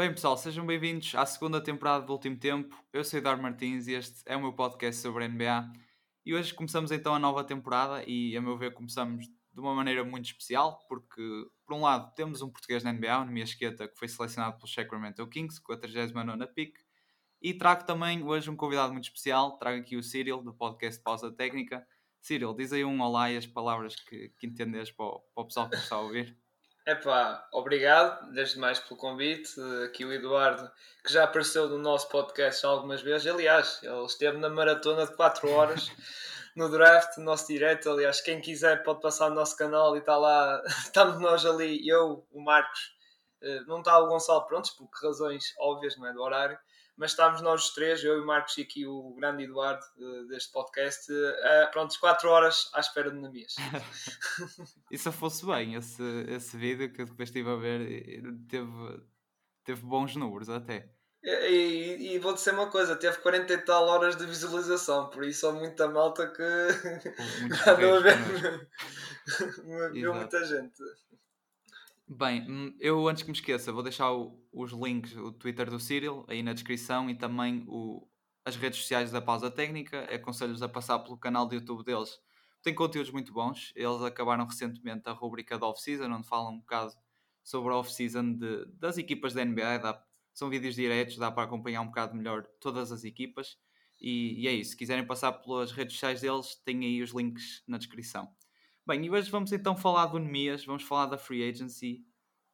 Bem, pessoal, sejam bem-vindos à segunda temporada do Último Tempo. Eu sou Eduardo Martins e este é o meu podcast sobre a NBA. E hoje começamos então a nova temporada e, a meu ver, começamos de uma maneira muito especial, porque, por um lado, temos um português na NBA, o Nemias Esqueta, que foi selecionado pelo Sacramento Kings com a 39 pick. E trago também hoje um convidado muito especial, trago aqui o Cyril, do podcast Pausa Técnica. Cyril, diz aí um olá e as palavras que, que entendes para o, para o pessoal que está a ouvir. Epá, obrigado desde mais pelo convite. Aqui o Eduardo, que já apareceu no nosso podcast algumas vezes. Aliás, ele esteve na maratona de 4 horas no draft, no nosso direto. Aliás, quem quiser pode passar no nosso canal e está lá. Estamos nós ali, eu, o Marcos. Eh, não está o Gonçalo prontos, por razões óbvias, não é? Do horário mas estávamos nós os três, eu e o Marcos e aqui o grande Eduardo deste podcast, uh, prontos, 4 horas à espera de Namias. e se fosse bem, esse, esse vídeo que eu depois estive a ver teve, teve bons números até. E, e, e vou dizer uma coisa, teve 40 e tal horas de visualização, por isso há muita malta que andou a ver, viu muita gente. Bem, hum, eu antes que me esqueça, vou deixar o, os links, o Twitter do Cyril aí na descrição e também o, as redes sociais da Pausa Técnica. Aconselho-vos a passar pelo canal do YouTube deles. Tem conteúdos muito bons. Eles acabaram recentemente a rubrica da Off-Season, onde falam um bocado sobre a Off-Season das equipas da NBA. Dá, são vídeos diretos, dá para acompanhar um bocado melhor todas as equipas. E, e é isso. Se quiserem passar pelas redes sociais deles, tem aí os links na descrição. Bem, e hoje vamos então falar do Nemias, vamos falar da Free Agency.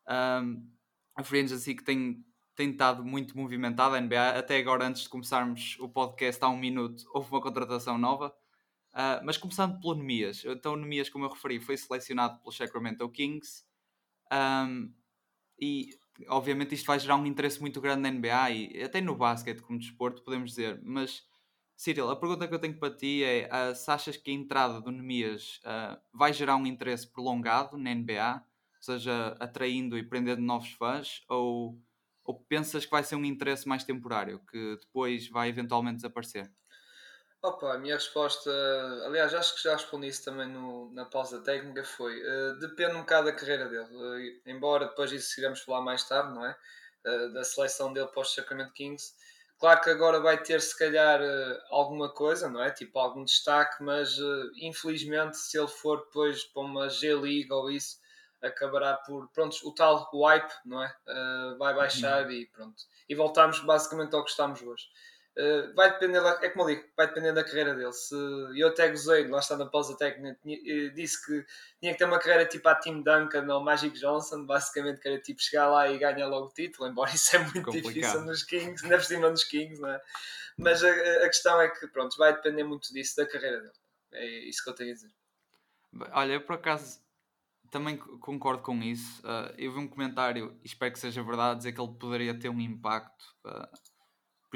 Um, a Free Agency que tem, tem estado muito movimentada, a NBA. Até agora, antes de começarmos o podcast, há um minuto, houve uma contratação nova. Uh, mas começando pelo Nemias. Então, o Nemias, como eu referi, foi selecionado pelo Sacramento Kings. Um, e, obviamente, isto vai gerar um interesse muito grande na NBA e até no basquete, como desporto, podemos dizer. Mas Cyril, a pergunta que eu tenho para ti é: uh, se achas que a entrada do Nemias uh, vai gerar um interesse prolongado na NBA, seja atraindo e prendendo novos fãs, ou, ou pensas que vai ser um interesse mais temporário, que depois vai eventualmente desaparecer? Opa, a minha resposta, aliás, acho que já respondi isso também no, na pausa técnica, foi uh, depende um bocado da carreira dele, embora depois disso iremos falar mais tarde, não é? da seleção dele para os Sacramento Kings Claro que agora vai ter se calhar eh, alguma coisa, não é? Tipo algum destaque, mas eh, infelizmente se ele for depois para uma G-League ou isso, acabará por, pronto, o tal wipe, não é? Uh, vai baixar uhum. e pronto. E voltamos basicamente ao que estamos hoje. Uh, vai depender, é como eu digo, vai depender da carreira dele. Se, eu até gozei, lá está na pausa técnica, eh, disse que tinha que ter uma carreira tipo a Tim Duncan ou Magic Johnson, basicamente que era tipo chegar lá e ganhar logo o título, embora isso é muito Complicado. difícil nos Kings, ainda por cima dos Kings, não é? Mas a, a, questão é que, pronto, vai depender muito disso, da carreira dele. É isso que eu tenho a dizer. Olha, eu por acaso também concordo com isso. Uh, eu vi um comentário, espero que seja verdade, dizer que ele poderia ter um impacto. Uh,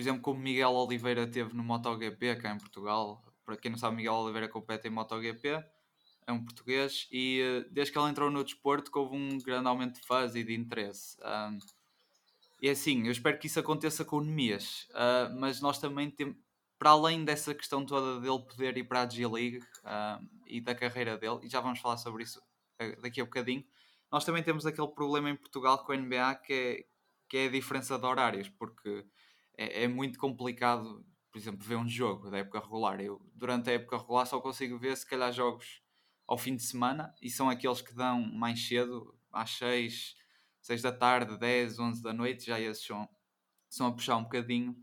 por exemplo, como Miguel Oliveira teve no MotoGP, cá em Portugal. Para quem não sabe, Miguel Oliveira compete em MotoGP, é um português, e eh, desde que ele entrou no desporto, houve um grande aumento de fãs e de interesse. Um, e é assim, eu espero que isso aconteça com o Nemias, uh, mas nós também temos, para além dessa questão toda dele poder ir para a G-League e da carreira dele, e já vamos falar sobre isso uh, daqui a bocadinho, nós também temos aquele problema em Portugal com a NBA que é, que é a diferença de horários, porque é, é, muito complicado, por exemplo, ver um jogo da época regular. Eu, durante a época regular, só consigo ver se calhar jogos ao fim de semana e são aqueles que dão mais cedo, às 6, 6 da tarde, 10, 11 da noite. Já esses são, são a puxar um bocadinho,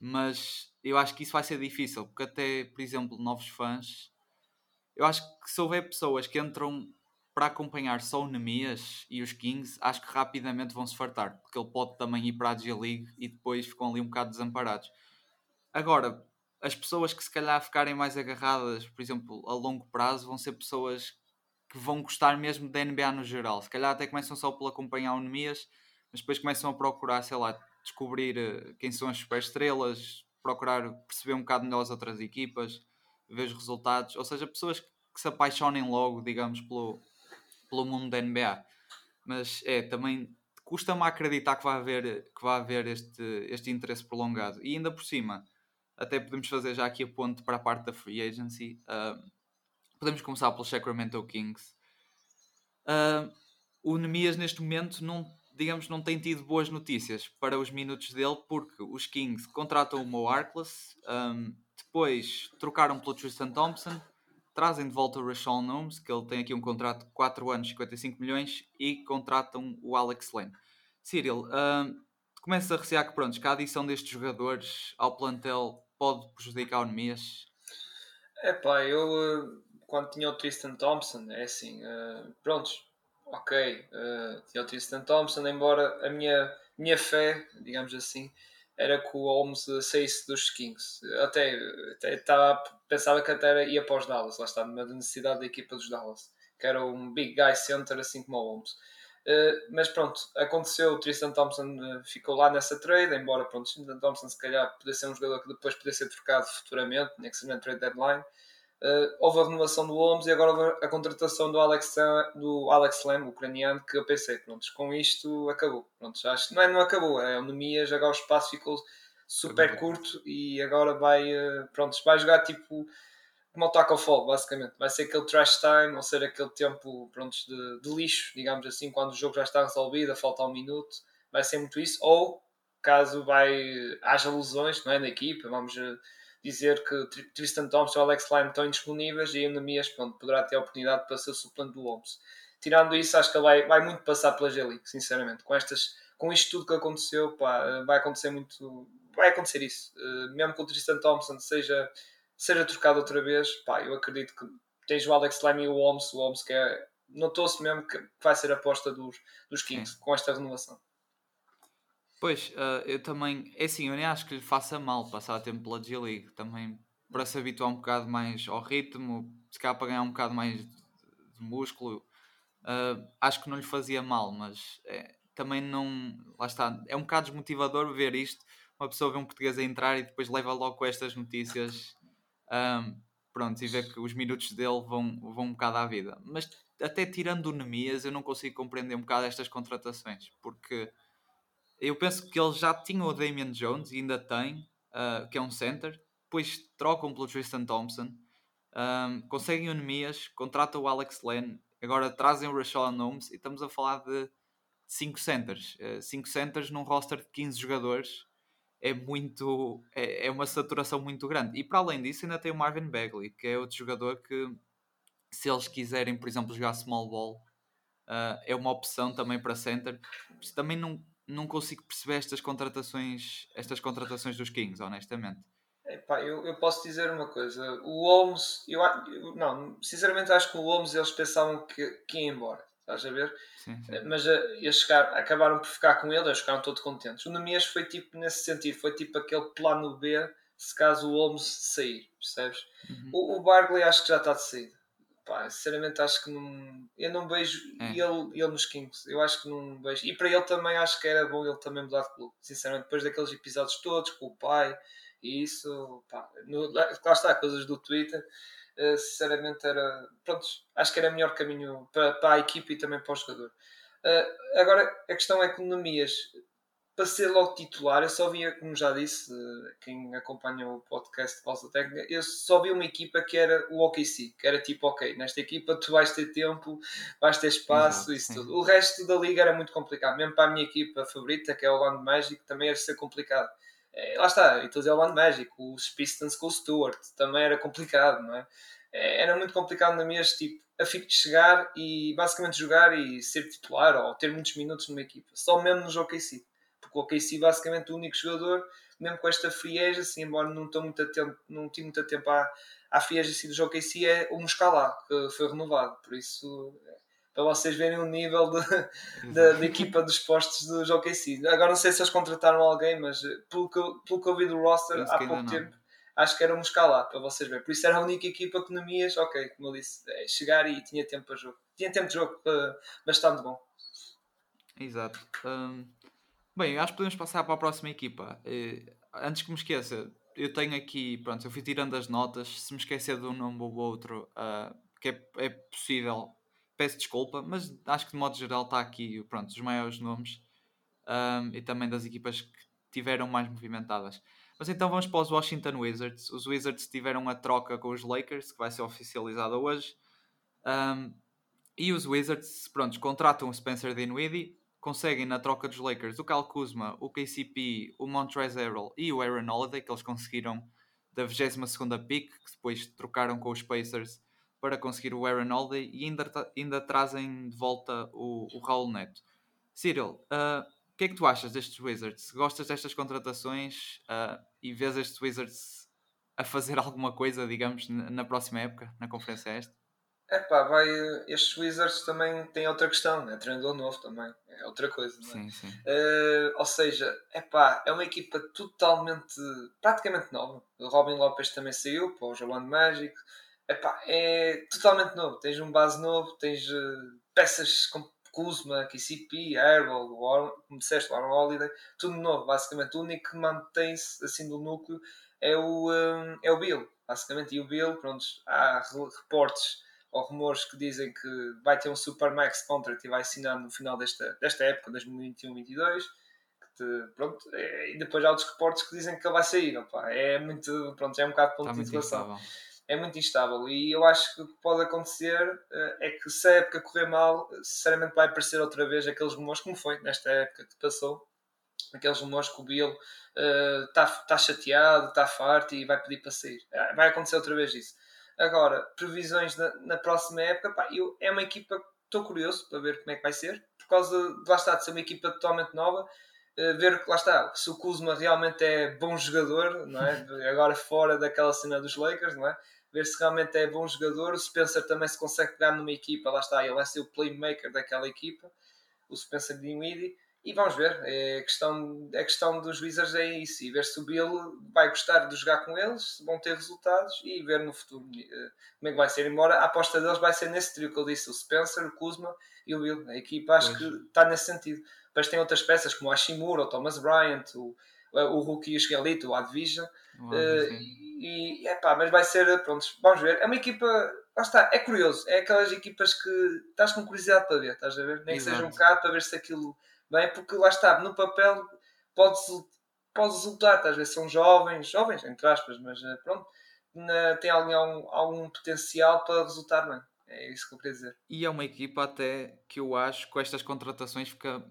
mas eu acho que isso vai ser difícil, porque até, por exemplo, novos fãs. Eu acho que se houver pessoas que entram para acompanhar só o Nemias e os Kings, acho que rapidamente vão se fartar, porque ele pode também ir para a G-League e depois ficam ali um bocado desamparados. Agora, as pessoas que se calhar ficarem mais agarradas, por exemplo, a longo prazo, vão ser pessoas que vão gostar mesmo da NBA no geral. Se calhar até começam só por acompanhar o Nemias, mas depois começam a procurar, sei lá, descobrir eh, quem são as superestrelas, procurar perceber um bocado melhor as outras equipas, ver os resultados, ou seja, pessoas que se apaixonem logo, digamos, pelo, pelo mundo da NBA. Mas é, também custa-me acreditar que vai haver, que vai haver este, este interesse prolongado. E ainda por cima, até podemos fazer já aqui a ponte para a parte da free agency. Uh, podemos começar pelo Sacramento Kings. Uh, o Nemias neste momento não, digamos, não tem tido boas notícias para os minutos dele, porque os Kings contratam o Mo Harkless, um, depois trocaram pelo Tristan Thompson, trazem de volta o Rashawn Holmes, que ele tem aqui um contrato de 4 anos, 55 milhões, e contratam o Alex Lane. Cyril, um, começas a recear que, pronto, que a adição destes jogadores ao plantel pode prejudicar o Nemias? É pá, eu eh, quando tinha o Tristan Thompson, é assim, uh, prontos, ok, uh, tinha o Tristan Thompson, embora a minha, minha fé, digamos assim, era que o Holmes saísse dos Kings. Até, até estava, pensava que até ia para os Dallas, lá está, numa necessidade da equipa dos Dallas, que era um big guy center assim como o Holmes. Uh, mas pronto, aconteceu, o Tristan Thompson uh, ficou lá nessa trade, embora pronto, Tristan Thompson se calhar pudesse ser um jogador que depois poderia ser trocado futuramente, nem que seja na trade deadline. Uh, houve a renovação do Holmes e agora houve a contratação do Alex, do Alex Lam, ucraniano, que eu pensei, pronto, com isto acabou. Pronto, acho que não é não acabou, é a Nemias, agora o espaço ficou super curto e agora vai, uh, pronto, vai jogar tipo como o Taco Fall, basicamente. Vai ser aquele trash time, ou ser aquele tempo pronto, de, de lixo, digamos assim, quando o jogo já está resolvido, falta um minuto. Vai ser muito isso. Ou, caso vai, haja lesões não é, na equipa, vamos uh, dizer que Tristan Thompson e Alex Lime estão indisponíveis e Nemias pronto, poderá ter a oportunidade para ser o suplente do Holmes. Tirando isso, acho que ele vai, vai muito passar pela G-League, sinceramente. Com, estas, com isto tudo que aconteceu, pá, vai acontecer muito. Vai acontecer isso. Uh, mesmo que o Tristan Thompson seja, seja trocado outra vez, pá, eu acredito que tens o Alex Lime e o Holmes. O Holmes que é. Notou-se mesmo que vai ser a aposta dos, dos Kings com esta renovação. Pois, uh, eu também, é assim, eu nem acho que lhe faça mal passar tempo pela G-League, também para se habituar um bocado mais ao ritmo, se calhar para ganhar um bocado mais de, músculo, uh, acho que não lhe fazia mal, mas é, também não, lá está, é um bocado desmotivador ver isto, uma pessoa vê um português a entrar e depois leva logo com estas notícias, um, ah, pronto, e vê que os minutos dele vão, vão um bocado à vida. Mas até tirando o Nemias, eu não consigo compreender um bocado estas contratações, porque eu penso que eles já tinham o Damian Jones e ainda tem, uh, que é um center. Depois trocam pelo Tristan Thompson. Um, conseguem o Nemias, contratam o Alex Len, agora trazem o Rashawn Holmes e estamos a falar de 5 centers. 5 uh, centers num roster de 15 jogadores é muito é, é, uma saturação muito grande. E para além disso, ainda tem o Marvin Bagley, que é outro jogador que, se eles quiserem, por exemplo, jogar small ball, uh, é uma opção também para center. Também não não consigo perceber estas contratações, estas contratações dos Kings, honestamente. Epá, eu, eu posso dizer uma coisa, o Holmes, eu, eu, não, sinceramente acho que o Holmes eles pensavam que, que ia embora, estás a ver? Sim, sim. Mas uh, ia chegar, acabaram por ficar com ele, eles ficaram todos contentes. O Nemias foi tipo nesse sentido, foi tipo aquele plano B se caso o Holmes sair, percebes? Uhum. O, o Barkley acho que já está de saída. Pá, sinceramente acho que não. Eu não vejo é. ele, ele nos Kings. Eu acho que não vejo. E para ele também acho que era bom ele também mudar de clube. Sinceramente, depois daqueles episódios todos com o pai e isso, pá, no, lá está, coisas do Twitter. Uh, sinceramente era. Pronto, acho que era o melhor caminho para, para a equipe e também para o jogador. Uh, agora, a questão é economias para ser logo titular, eu só via, como já disse, quem acompanha o podcast de Pausa Técnica, eu só vi uma equipa que era o OKC, que era tipo, ok, nesta equipa tu vais ter tempo, vais ter espaço, Exato, isso sim. tudo. O resto da liga era muito complicado, mesmo para a minha equipa favorita, que é o Orlando Magic, também ia ser complicado. É, lá está, e todos é o Orlando Magic, os Pistons com o Stewart, também era complicado, não é? é era muito complicado na minha, tipo, a fico de chegar e basicamente jogar e ser titular ou ter muitos minutos numa equipa, só mesmo no jogo OKC porque o OKC basicamente o único jogador, mesmo com esta free agency, embora não, estou muito tempo, não tive muito tempo à, à free agency do OKC, é o Muscala, que foi renovado, por isso para vocês verem o nível de, equipa dos postos do OKC. Agora não sei se eles contrataram alguém, mas eh, pelo que, pelo que eu vi do roster há pouco não. tempo, acho que era um Muscala, para vocês verem. Por isso era a única equipa que não ias, ok, como eu disse, é chegar e tinha tempo para jogo. Tinha tempo de jogo uh, bastante bom. Exato. Um, Bem, acho que podemos passar para a próxima equipa. Uh, antes que me esqueça, eu tenho aqui, pronto, eu fui tirando as notas. Se me esquecer de um nome ou outro, uh, que é, é, possível, peço desculpa, mas acho que de modo geral está aqui, pronto, os maiores nomes um, e também das equipas que tiveram mais movimentadas. Mas então vamos para os Washington Wizards. Os Wizards tiveram a troca com os Lakers, que vai ser oficializada hoje. Um, e os Wizards, pronto, contratam o Spencer Dinwiddie conseguem na troca dos Lakers o Cal Kuzma, o KCP, o Montrezl Harrell e o Aaron Holiday, que eles conseguiram da 22ª pick, que depois trocaram com os Pacers para conseguir o Aaron Holiday e ainda, ainda trazem de volta o, o Raul Neto. Cyril, uh, o que é que tu achas destes Wizards? Gostas destas contratações uh, e vês estes Wizards a fazer alguma coisa, digamos, na próxima época, na Conferência Este? É pá, vai. Estes Wizards também têm outra questão, é treinador novo também, é outra coisa, não é? Sim, sim. Uh, ou seja, é pá, é uma equipa totalmente, praticamente nova. O Robin Lopes também saiu para o Orlando Magic. É pá, é totalmente novo. Tens um base novo, tens uh, peças como Kuzma, KCP, Airball, como disseste, o Aaron Holiday, tudo novo, basicamente. O único que mantém-se assim do núcleo é o, um, eh, é o Bill, basicamente. E o Bill, pronto, há reportes ou rumores que dizem que vai ter um Supermax Contract e vai assinar no final desta, desta época, 2021-22. Pronto, é, e depois há outros reportes que dizem que ele vai sair. Opa, é muito, pronto, é um bocado ponto Está de situação. É muito instável e eu acho que o que pode acontecer uh, é que se a época correr mal, sinceramente vai aparecer outra vez aqueles rumores, como foi nesta época que passou, aqueles rumores que o Bill está uh, tá chateado, está farto e vai pedir para sair. Uh, vai acontecer outra vez isso. Agora, previsões na, na próxima época, pá, eu, é uma equipa que estou curioso para ver como é que vai ser, por causa de lá está, de ser uma equipa totalmente nova, uh, ver que lá está, se o Kuzma realmente é bom jogador, não é? agora fora daquela cena dos Lakers, não é? ver se realmente é bom jogador, o Spencer também se consegue pegar numa equipa, lá está, ele vai ser o playmaker daquela equipa, o Spencer Dinwiddie, e vamos ver, é questão, a questão dos Wizards é isso, e ver se o Bill vai gostar de jogar com eles, se vão ter resultados e ver no futuro eh, como é que vai ser. Embora a aposta deles vai ser nesse trio que eu disse, o Spencer, o Kuzma e o Bill. A equipa acho pois. que está nesse sentido. Depois tem outras peças como o Hashimura, o Thomas Bryant, o, o Rookie e o Esquelito, o Advision. Uh, e, é pá, mas vai ser, pronto, vamos ver. É uma equipa, lá está, é curioso. É aquelas equipas que estás com curiosidade para ver, estás a ver? Nem Exato. que seja um bocado para ver se aquilo bem, porque lá está, no papel pode, pode resultar, às vezes são jovens, jovens entre aspas, mas eh, pronto, na, tem algum, algum potencial para resultar bem. É isso que eu queria dizer. E é uma equipa até que eu acho que com estas contratações fica,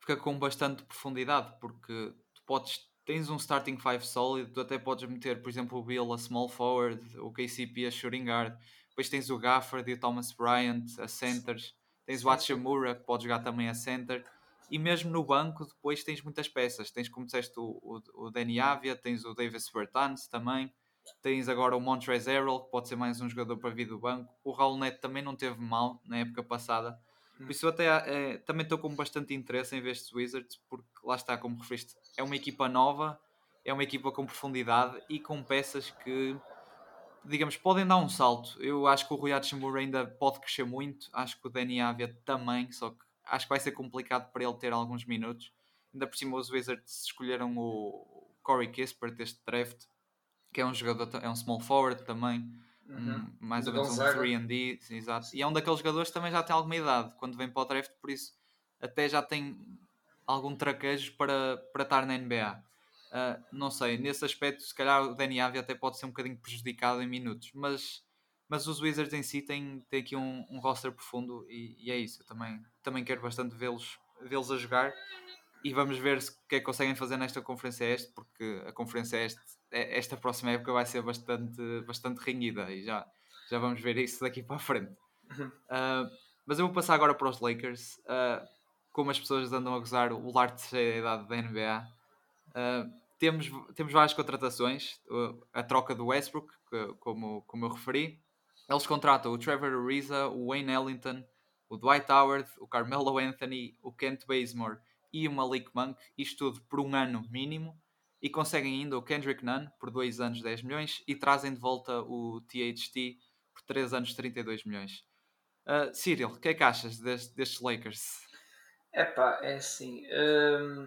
fica com bastante profundidade, porque tu podes, tens um starting five sólido, tu até podes meter, por exemplo, o Bill a small forward, o KCP a shooting guard, depois tens o Gafford e o Thomas Bryant a centers, tens o Hachimura que pode jogar também a center e mesmo no banco depois tens muitas peças. Tens, como disseste, o, o, o Danny Avia, tens o Davis Bertans também, tens agora o Montrezl Harrell, que pode ser mais um jogador para vir do banco. O Raul Neto também não teve mal na época passada. Por isso eu até é, também estou com bastante interesse em ver estes Wizards, porque lá está, como referiste, é uma equipa nova, é uma equipa com profundidade e com peças que, digamos, podem dar um salto. Eu acho que o Rui Hachimura ainda pode crescer muito, acho que o Danny Avia também, só que acho que vai ser complicado para ele ter alguns minutos. Ainda por cima, os Wizards escolheram o Corey Kispert deste draft, que é um jogador, é um small forward também, uhum. um, mais ou menos um 3D, exato. E é um daqueles jogadores que também já tem alguma idade quando vem para o draft, por isso até já tem algum traquejo para, para estar na NBA. Uh, ah, não sei, nesse aspecto, se calhar o Danny Avia até pode ser um bocadinho prejudicado em minutos, mas mas os Wizards em si têm, têm aqui um, um roster profundo e, e, é isso. Eu também, também quero bastante vê-los vê a jogar e vamos ver o que é que conseguem fazer nesta Conferência Este, porque a Conferência Este, é, esta próxima época vai ser bastante, bastante renhida e já, já vamos ver isso daqui para a frente. Uh, mas eu vou passar agora para os Lakers. Uh, como as pessoas andam a gozar o lar de cheia idade da NBA. Uh, ah, temos, temos várias contratações, a troca do Westbrook, que, como, como eu referi, eles contratam o Trevor Ariza, o Wayne Ellington, o Dwight Howard, o Carmelo Anthony, o Kent Bazemore e o Malik Monk, isto tudo por um ano mínimo, e conseguem ainda o Kendrick Nunn por 2 anos 10 milhões e trazem de volta o THT por 3 anos 32 milhões. Uh, Cyril, o que é que achas deste, destes Lakers? Epá, é assim. Um,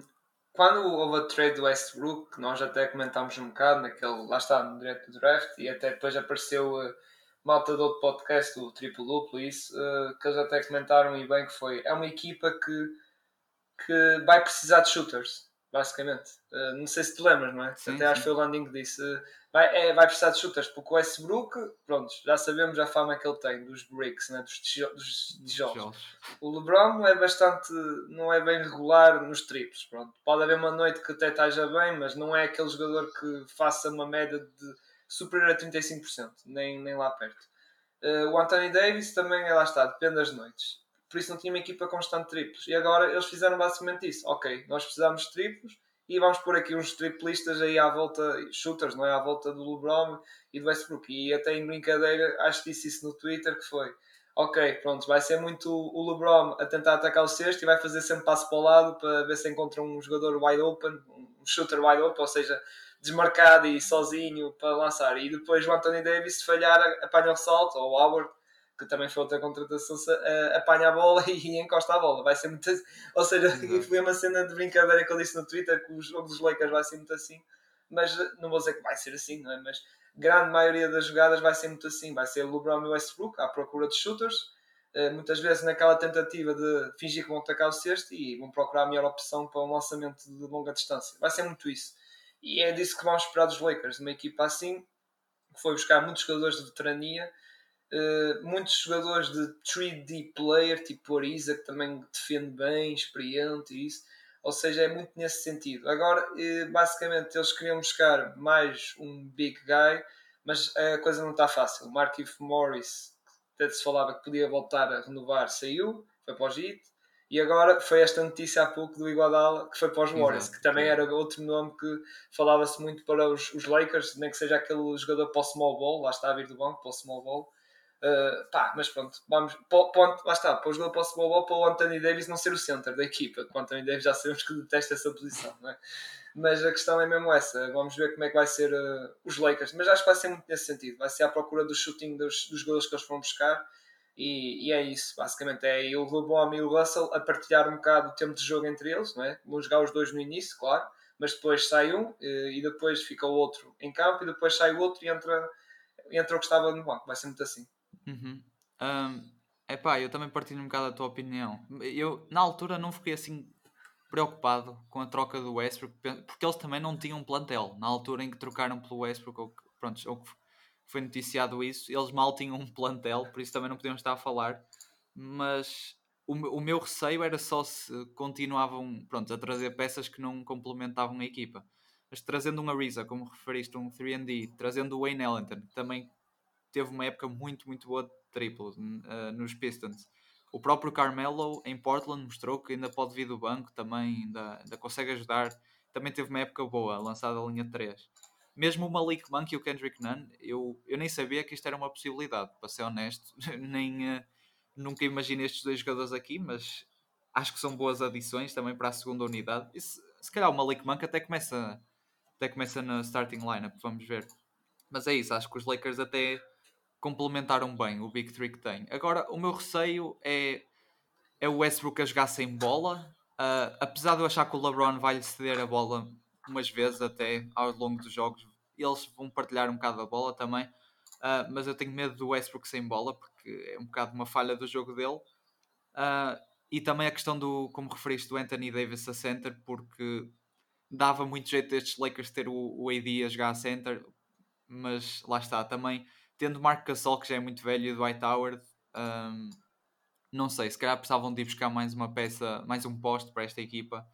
quando houve a trade do Westbrook, nós até comentámos um bocado naquele, lá está, no direto do draft, e até depois apareceu. Uh, malta do outro podcast, o Triplo Duplo, isso, uh, que eles até comentaram e bem que foi. É uma equipa que, que vai precisar de shooters, basicamente. Uh, não sei se te lembras, não é? Sim, até sim. acho que foi o Landing que disse. Uh, vai, é, vai precisar de shooters, porque o Westbrook, pronto, já sabemos a fama que ele tem dos bricks, né, dos, tijolos, dos tijolos. O LeBron é bastante, não é bem regular nos triplos, pronto. Pode haver uma noite que até esteja bem, mas não é aquele jogador que faça uma média de superior a 35%, nem, nem lá perto. Uh, o Anthony Davis também, lá está, depende das noites. Por isso não tinha uma equipa constante de triplos. E agora eles fizeram basicamente isso. Ok, nós precisamos de triplos, e vamos pôr aqui uns triplistas aí à volta, shooters, não é? À volta do LeBron e do Westbrook. E até em brincadeira, acho que disse isso no Twitter, que foi ok, pronto, vai ser muito o LeBron a tentar atacar o sexto e vai fazer sempre passo para o lado para ver se encontra um jogador wide open, um shooter wide open, ou seja, desmarcado e sozinho para lançar. E depois o Anthony Davis, se falhar, apanha o salto, ou o Howard, que também foi outra contratação, uh, apanha a bola e encosta a bola. Vai ser muito Ou seja, foi uma cena de brincadeira que eu disse no Twitter que o jogo dos Lakers vai ser muito assim, mas eh, não vou dizer que vai ser assim, não é? Mas grande maioria das jogadas vai ser muito assim. Vai ser LeBron e o Westbrook à procura de shooters, uh, muitas vezes naquela tentativa de fingir que vão atacar o sexto e vão procurar a melhor opção para um lançamento de longa distância. Vai ser muito isso. E é disso que vamos esperar dos Lakers, uma equipa assim, que foi buscar muitos jogadores de veterania Uh, muitos jogadores de 3D player, tipo Ariza, que também defende bem, experiente e isso. Ou seja, é muito nesse sentido. Agora, uh, basicamente, eles queriam buscar mais um big guy, mas a coisa não está fácil. Markif Morris, até se falava que podia voltar a renovar, saiu, foi para o JIT. E agora foi esta notícia há pouco do Iguodala, que foi para os Warriors, que também era outro nome que falava-se muito para os, os, Lakers, nem que seja aquele jogador para o small ball, lá está a vir do banco, para o small ball Uh, pá, mas pronto, vamos, ponto, lá está, para o jogador para o Super Bowl, para o Anthony Davis não ser o center da equipa, que o Anthony Davis já sabemos que detesta essa posição, não é? Mas a questão é mesmo essa, vamos ver como é que vai ser uh, os Lakers, mas acho que vai ser muito nesse sentido, vai ser à procura do shooting dos, dos jogadores que eles vão buscar e, e, é isso, basicamente é o LeBron e o Russell a partilhar um bocado o tempo de jogo entre eles, não é? Vão jogar os dois no início, claro, mas depois sai um eh, e depois fica o outro em campo e depois sai o outro e entra, entra o que estava no banco, vai ser muito assim. Uhum. Um, epá, eu também partilho um bocado a tua opinião. Eu, na altura, não fiquei assim preocupado com a troca do Westbrook, porque eles também não tinham um plantel. Na altura em que trocaram pelo Westbrook, ou que, pronto, ou que foi noticiado isso, eles mal tinham um plantel, por isso também não podíamos estar a falar. Mas o, o meu receio era só se continuavam pronto, a trazer peças que não complementavam a equipa. Mas trazendo um Ariza, como referiste, um 3D, trazendo o Wayne Ellington, também teve uma época muito, muito boa de triplos uh, nos Pistons. O próprio Carmelo em Portland mostrou que ainda pode vir do banco, também ainda, ainda consegue ajudar. Também teve uma época boa, lançada a linha 3. Mesmo o Malik Monk e o Kendrick Nunn, eu, eu nem sabia que isto era uma possibilidade, para ser honesto. nem, uh, nunca imaginei estes dois jogadores aqui, mas acho que são boas adições também para a segunda unidade. E se, se calhar o Malik Monk até começa, até começa na starting lineup, vamos ver. Mas é isso, acho que os Lakers até complementaram bem o Big Three que tem. Agora, o meu receio é, é o Westbrook a jogar sem bola. Uh, apesar de eu achar que o LeBron vai lhe ceder a bola umas vezes até ao longo dos jogos, eles vão partilhar um bocado a bola também. Uh, mas eu tenho medo do Westbrook sem bola porque é um bocado uma falha do jogo dele. Uh, e também a questão do, como referiste, do Anthony Davis a center, porque dava muito jeito destes Lakers ter o, o AD a jogar a center, mas lá está, também tendo Marco Gasol, que já é muito velho, e Dwight Howard, um, não sei, se calhar precisavam de ir buscar mais uma peça, mais um poste para esta equipa,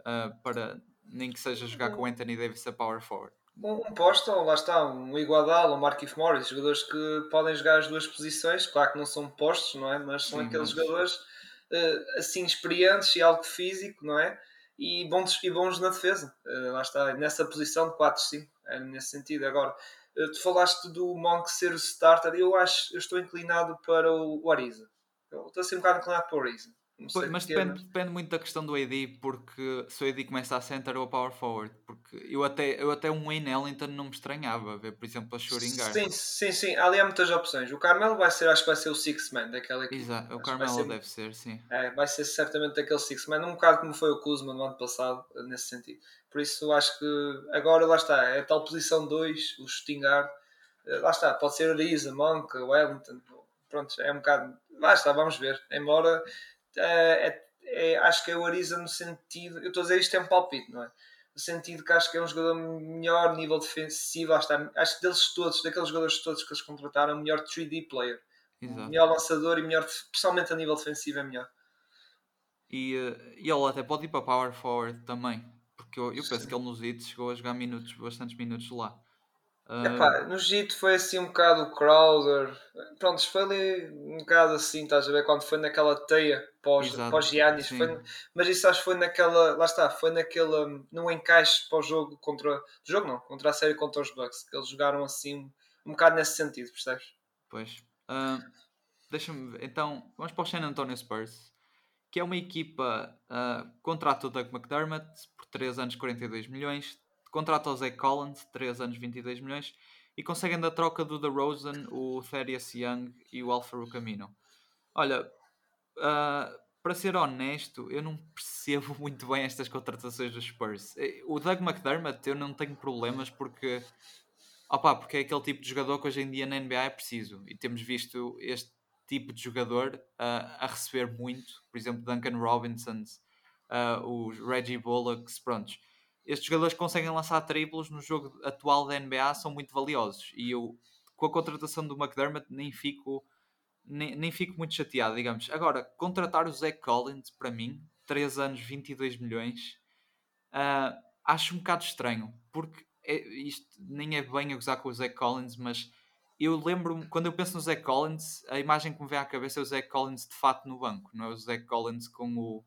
uh, para nem que seja jogar com o Anthony Davis a power forward. Um, um posto, lá está, um Iguadal, um Markif Morris, jogadores que podem jogar as duas posições, claro que não são postos, não é? Mas são Sim, aqueles mas... jogadores uh, assim experientes e algo físico, não é? E bons, e bons na defesa, uh, lá está, nessa posição de 4-5, é nesse sentido. Agora, eh, tu falaste do Monk ser o starter, eu acho, eu estou inclinado para o Ariza. Eu estou a ser um bocado inclinado para o Ariza. Pois, mas depende, depende, muito da questão do AD, porque se o AD começa a center ou a power forward, porque eu até, eu até um Wayne Ellington não me estranhava ver, por exemplo, a guard. Sim, sim, sim, ali há muitas opções. O Carmelo vai ser, acho que vai ser o six man daquela equipe. Exato, o Carmelo ser, deve ser, sim. É, vai ser certamente aquele six man, um bocado como foi o Kuzma no ano passado, nesse sentido. Por isso acho que agora lá está, é a tal posição 2, o shooting guard eh, lá está, pode ser Ariza, Monk, Wellington, pronto, é um bocado, lá está, vamos ver, embora é, é, é, acho que é o Ariza no sentido, eu estou a dizer isto é um palpite, não é? no sentido que acho que é um jogador melhor nível defensivo, acho, acho que deles todos, daqueles jogadores todos que eles contrataram, melhor 3D player. Exato. Melhor lançador e melhor, especialmente a nível defensivo, é melhor. E, eh, e ele até pode ir para Power Forward também, porque eu, eu penso que ele nos hits chegou a jogar minutos, bastantes minutos lá. Epá, no Egito foi assim um bocado o Crowder. Pronto, foi ali um bocado assim, estás a ver? Quando foi naquela teia pós, pós Giannis. Foi, mas isso acho que foi naquela. Lá está, foi naquele. no encaixe para o jogo contra. jogo não, contra a série contra os Bucks. Que eles jogaram assim um bocado nesse sentido, percebes? Pois. Uh, Deixa-me ver. Então, vamos para o San Antonio Spurs, que é uma equipa. Uh, contrata o Doug McDermott por 3 anos 42 milhões contrata o Zach Collins, 3 anos 22 milhões, e conseguem da troca do DeRozan, o Thaddeus Young e o Alfaro Camino. Olha, uh, para ser honesto, eu não percebo muito bem estas contratações dos Spurs. Eh, o Doug McDermott eu não tenho problemas porque, opa, porque é aquele tipo de jogador que hoje em dia na NBA é preciso. E temos visto este tipo de jogador uh, a receber muito. Por exemplo, Duncan Robinson, uh, os Reggie Bullocks, prontos estes jogadores que conseguem lançar triplos no jogo atual da NBA são muito valiosos. E eu, com a contratação do McDermott, nem fico, nem, nem fico muito chateado, digamos. Agora, contratar o Zach Collins, para mim, 3 anos, 22 milhões, uh, acho um bocado estranho, porque é, isto nem é bem a gozar com o Zach Collins, mas eu lembro-me, quando eu penso no Zach Collins, a imagem que me vem à cabeça é o Zach Collins de fato no banco, não é o Zach Collins com o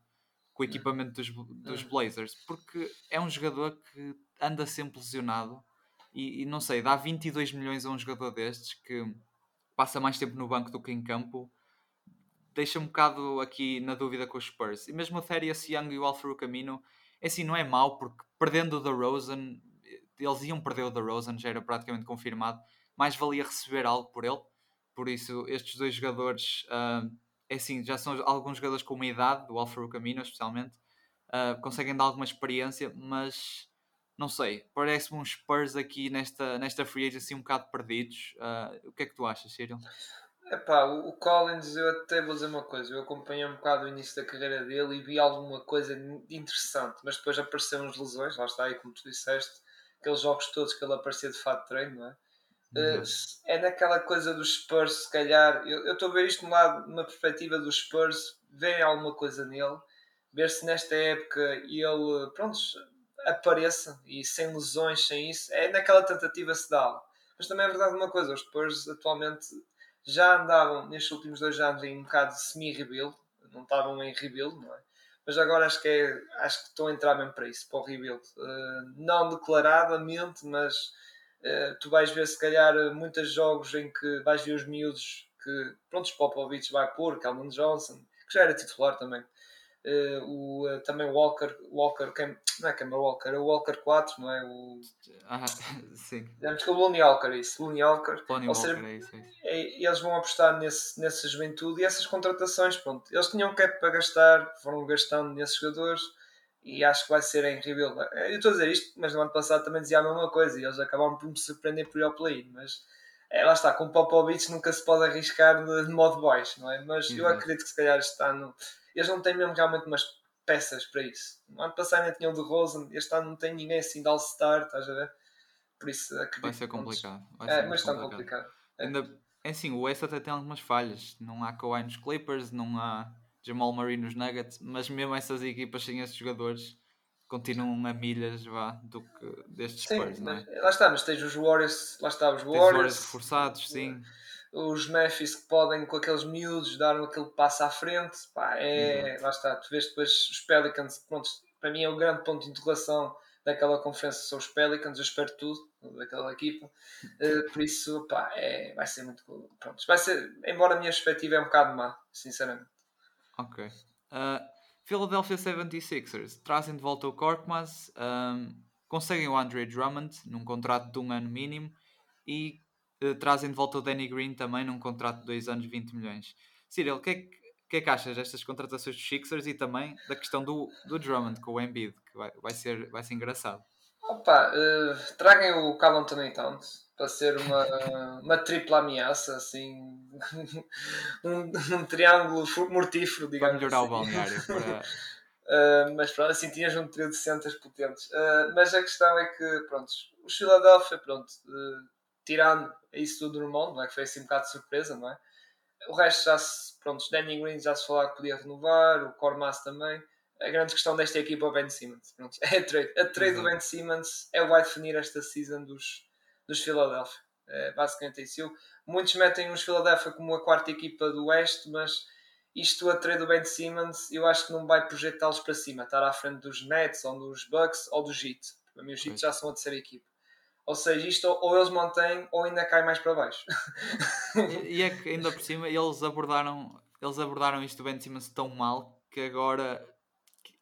com o equipamento dos, dos Blazers, porque é um jogador que anda sempre lesionado e, e, não sei, dá 22 milhões a um jogador destes que passa mais tempo no banco do que em campo, deixa um bocado aqui na dúvida com os Spurs. E mesmo o Thaddeus Young e o Alfaro Camino, é assim, não é mau, porque perdendo o DeRozan, eles iam perder o DeRozan, já era praticamente confirmado, mais valia receber algo por ele. Por isso, estes dois jogadores uh, é assim, já são alguns jogadores com uma idade, do Alfaro Camino especialmente, uh, conseguem dar alguma experiência, mas não sei, parece-me uns Spurs aqui nesta, nesta free agency um bocado perdidos. Uh, o que é que tu achas, Cyril? Epá, o Collins, eu até vou dizer uma coisa, eu acompanhei um bocado o início da carreira dele e vi alguma coisa interessante, mas depois apareceram as lesões, lá está aí como tu disseste, aqueles jogos todos que ele aparecia de fato de treino, não é? Uh, é naquela coisa dos Spurs, se calhar. Eu estou a ver isto lado, numa perspectiva dos Spurs, verem alguma coisa nele, ver se nesta época ele, pronto, apareça e sem lesões, sem isso. É naquela tentativa se dá Mas também é verdade uma coisa: os Spurs atualmente já andavam nestes últimos dois anos em um bocado semi-rebuild, não estavam em rebuild, não é? Mas agora acho que, é, acho que estão a entrar mesmo para isso, para o rebuild. Uh, não declaradamente, mas tu vais ver se calhar muitos jogos em que vais ver os miúdos que pronto, Popovich vai pôr, Calvin Johnson, que já era titular também. Uh, o, uh, também Walker, Walker quem, não é Cameron Walker, é o Walker 4, não é? O, ah, sim. Digamos que é o Lonnie Walker, é isso, Lonnie Walker. Lonnie Walker, seja, é isso, é isso. É, eles vão apostar nesse, nessa juventude e essas contratações, pronto. Eles tinham cap para gastar, foram gastando nesses jogadores e acho que vai ser em rebuild. Eu estou a dizer isto, mas no ano passado também dizia a mesma coisa e eles acabaram por me surpreender por ir ao play mas é, lá está, com o Popovich nunca se pode arriscar de, de modo baixo, não é? Mas uhum. eu acredito que se calhar este ano eles não têm mesmo realmente umas peças para isso. No ano passado ainda tinham o de Rosen, este ano não tem ninguém assim de All-Star, estás a ver? Por isso acredito Vai ser complicado. Vai é, ser mas está complicado. É. Ainda, é assim, o West até tem algumas falhas. Não há Kawhi nos Clippers, não há Jamal Murray nos Nuggets, mas mesmo essas equipas sem esses jogadores continuam a milhas vá, do que destes sim, Spurs, não é? Lá está, mas tens os Warriors, lá está, os Warriors, Warriors reforçados, sim. Os Memphis que podem com aqueles miúdos dar aquele passo à frente, pá, é, lá está, tu vês depois os Pelicans, pronto, para mim é o grande ponto de interrogação daquela conferência são os Pelicans, eu espero tudo daquela equipa, uh, por isso pá, é, vai ser muito pronto, vai ser, embora a minha perspectiva é um bocado má, sinceramente. Ok. Uh, Philadelphia 76ers trazem de volta o Korkmaz, um, conseguem o Andre Drummond num contrato de um ano mínimo e uh, trazem de volta o Danny Green também num contrato de dois anos 20 milhões. Cyril, o que, é que, que, é que achas destas contratações dos Sixers e também da questão do, do Drummond com o Embiid, que vai, vai, ser, vai ser engraçado? Opa, uh, traguem o Cal Anthony Towns para ser uma, uma tripla ameaça, assim, um, um triângulo mortífero, digamos. Para melhorar assim. o balneário. Para... Uh, mas pronto, assim tinhas um trio de centros potentes. Uh, mas a questão é que, pronto, os Philadelphia, pronto, uh, tirando isso tudo do mundo, não é? que foi assim um bocado de surpresa, não é? O resto já se, pronto, Danny Green já se falava que podia renovar, o Cormas também. A grande questão desta equipa é o Ben Simmons. Pronto, é a trade. A trade uhum. do Ben Simmons é o que vai definir esta season dos, dos Philadelphia. É basicamente isso. Muitos metem os Philadelphia como a quarta equipa do Oeste, mas isto a trade do Ben Simmons eu acho que não vai projetá-los para cima, estar à frente dos Nets, ou dos Bucks, ou do Heat. Para mim os Heat já são a terceira equipa. Ou seja, isto ou eles mantêm ou ainda cai mais para baixo. e, e é que ainda por cima eles abordaram, eles abordaram isto do Ben Simmons tão mal que agora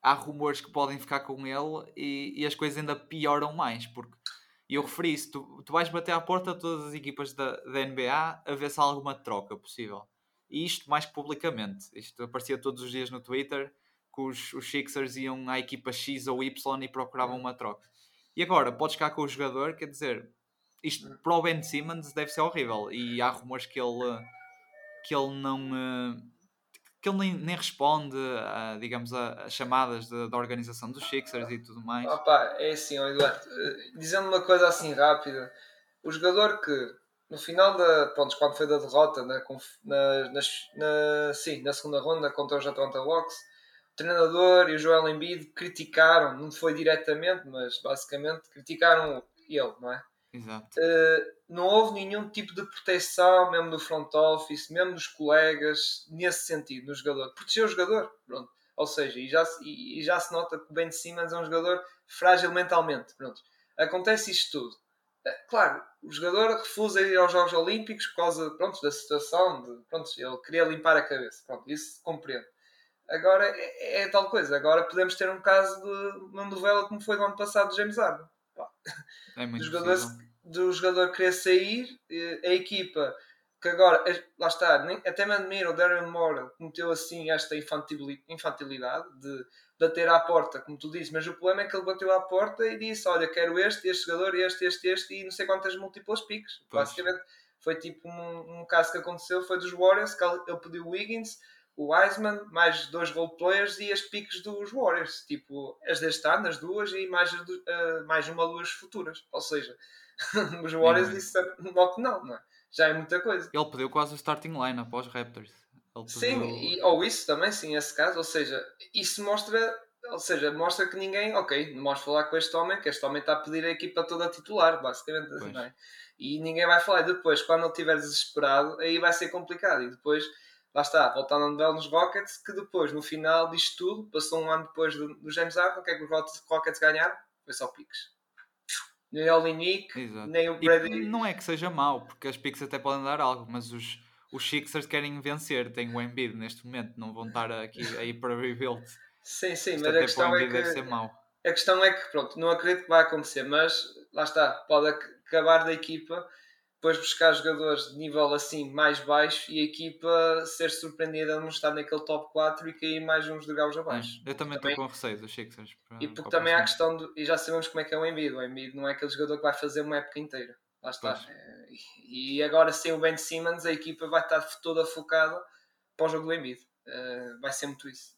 há rumores que podem ficar com ele e, e as coisas ainda pioram mais, porque e eu referi isso, tu, tu vais bater à porta de todas as equipas da, da NBA a ver se há alguma troca possível. E isto mais que publicamente. Isto aparecia todos os dias no Twitter que os, os Sixers iam à equipa X ou Y e procuravam uma troca. E agora, podes ficar com o jogador, quer dizer, isto para o Ben Simmons deve ser horrível. E há rumores que ele, que ele não. Que ele nem, nem responde, a, digamos, a, a chamadas de, da organização dos Sixers e tudo mais. Opa, é assim, Eduardo, dizendo uma coisa assim rápida, o jogador que no final da. Pronto, quando foi da derrota na, na, na, na, sim, na segunda ronda contra os Atlanta Hawks o treinador e o Joel Embiid criticaram, não foi diretamente, mas basicamente criticaram ele, não é? Exato. Uh, não houve nenhum tipo de proteção, mesmo do front office, mesmo dos colegas, nesse sentido, no jogador. Protegeu o jogador, pronto. Ou seja, e já, e, e já se nota que o Ben Simmons é um jogador frágil mentalmente, pronto. Acontece isto tudo. Uh, claro, o jogador refusa ir aos Jogos Olímpicos por causa pronto, da situação, de, pronto, ele queria limpar a cabeça, pronto, isso compreendo. Agora é, é, tal coisa. Agora podemos ter um caso de uma novela como foi do ano passado de James Harden. É do, jogador, do jogador querer sair, a equipa que agora, lá está, nem, até me admiro, o Darren Moore cometeu assim esta infantilidade de bater à porta, como tu dizes, mas o problema é que ele bateu à porta e disse: Olha, quero este, este jogador, este, este, este, e não sei quantas múltiplas piques. Basicamente, foi tipo um, um, caso que aconteceu: foi dos Warriors, que ele pediu o Wiggins, o Wiseman, mais dois roleplayers e as piques dos Warriors, tipo as deste ano, as duas, e mais, uh, mais uma duas futuras. Ou seja, os Warriors é. disseram logo que não, não é? já é muita coisa. Ele pediu quase o starting line após Raptors. Sim, e, ou isso também, sim, esse caso, ou seja, isso mostra. Ou seja, mostra que ninguém, ok, não vamos falar com este homem, que este homem está a pedir a equipa toda a titular, basicamente, não é? E ninguém vai falar. E depois, quando ele estiver desesperado, aí vai ser complicado. E depois, lá está, voltando a novela nos Rockets, que depois, no final disto tudo, passou um ano depois do, do James Harden, o que é que os Rockets ganharam? Foi só piques. Nem o Nick, nem o Brady. não é que seja mau, porque as piques até podem dar algo, mas os, os Sixers querem vencer, têm o Embiid neste momento, não vão estar aqui aí para rebuild. Sim, sim, Isto mas a questão é que. Deve ser mau. A questão é que, pronto, não acredito que vai acontecer, mas lá está, pode acabar da equipa depois buscar jogadores de nível assim mais baixo e a equipa ser surpreendida de não estar naquele top 4 e cair mais uns degraus abaixo. É, eu também estou com receio dos Sixers. E porque também há a questão, do, e já sabemos como é que é o Embiid, o Embiid não é aquele jogador que vai fazer uma época inteira. Lá está. É, e agora sem o Ben Simmons a equipa vai estar toda focada para o jogo do Embiid. Uh, vai ser muito isso.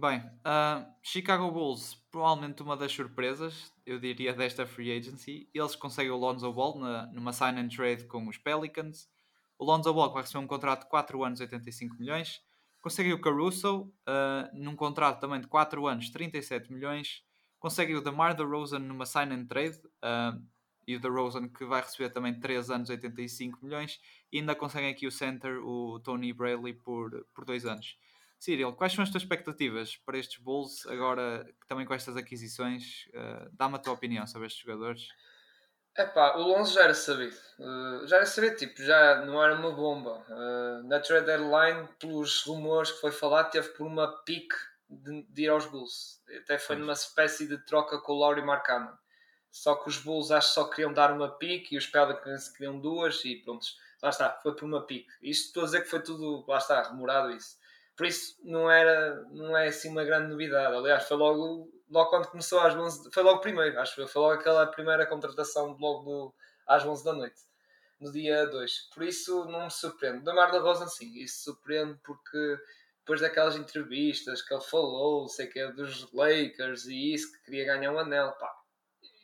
Bem, uh, Chicago Bulls, provavelmente uma das surpresas, eu diria, desta free agency. Eles conseguem o Lonzo Ball na, numa sign and trade com os Pelicans. O Lonzo Ball vai receber um contrato de 4 anos, 85 milhões. Consegue o Caruso uh, num contrato também de 4 anos, 37 milhões. Consegue o DeMar DeRozan numa sign and trade. Uh, e o DeRozan que vai receber também 3 anos, 85 milhões. E ainda conseguem aqui o center, o Tony Bradley, por 2 por dois anos. Cyril, quais são as tuas expectativas para estes Bulls agora também com estas aquisições? Uh, Dá-me a tua opinião sobre estes jogadores. Epá, o Lonzo já era sabido. Uh, já era sabido, tipo, já não era uma bomba. Uh, na trade deadline, pelos rumores que foi falado, teve por uma pique de, de, ir aos Bulls. Até foi numa espécie de troca com o Laurie Marcano. Só que os Bulls acho que só queriam dar uma pique e os Pelicans queriam duas e pronto. Lá está, foi por uma pique. Isto estou a dizer que foi tudo, lá está, remorado isso por isso não era não é assim uma grande novidade. Aliás, foi logo, logo quando começou às 11, foi logo primeiro, acho que foi logo aquela primeira contratação logo do, às 11 da noite, no dia 2. Por isso não me surpreende. Da Mar da Rosa, sim, isso surpreende porque depois daquelas entrevistas que ele falou, sei que é dos Lakers e isso, que queria ganhar um anel, pá,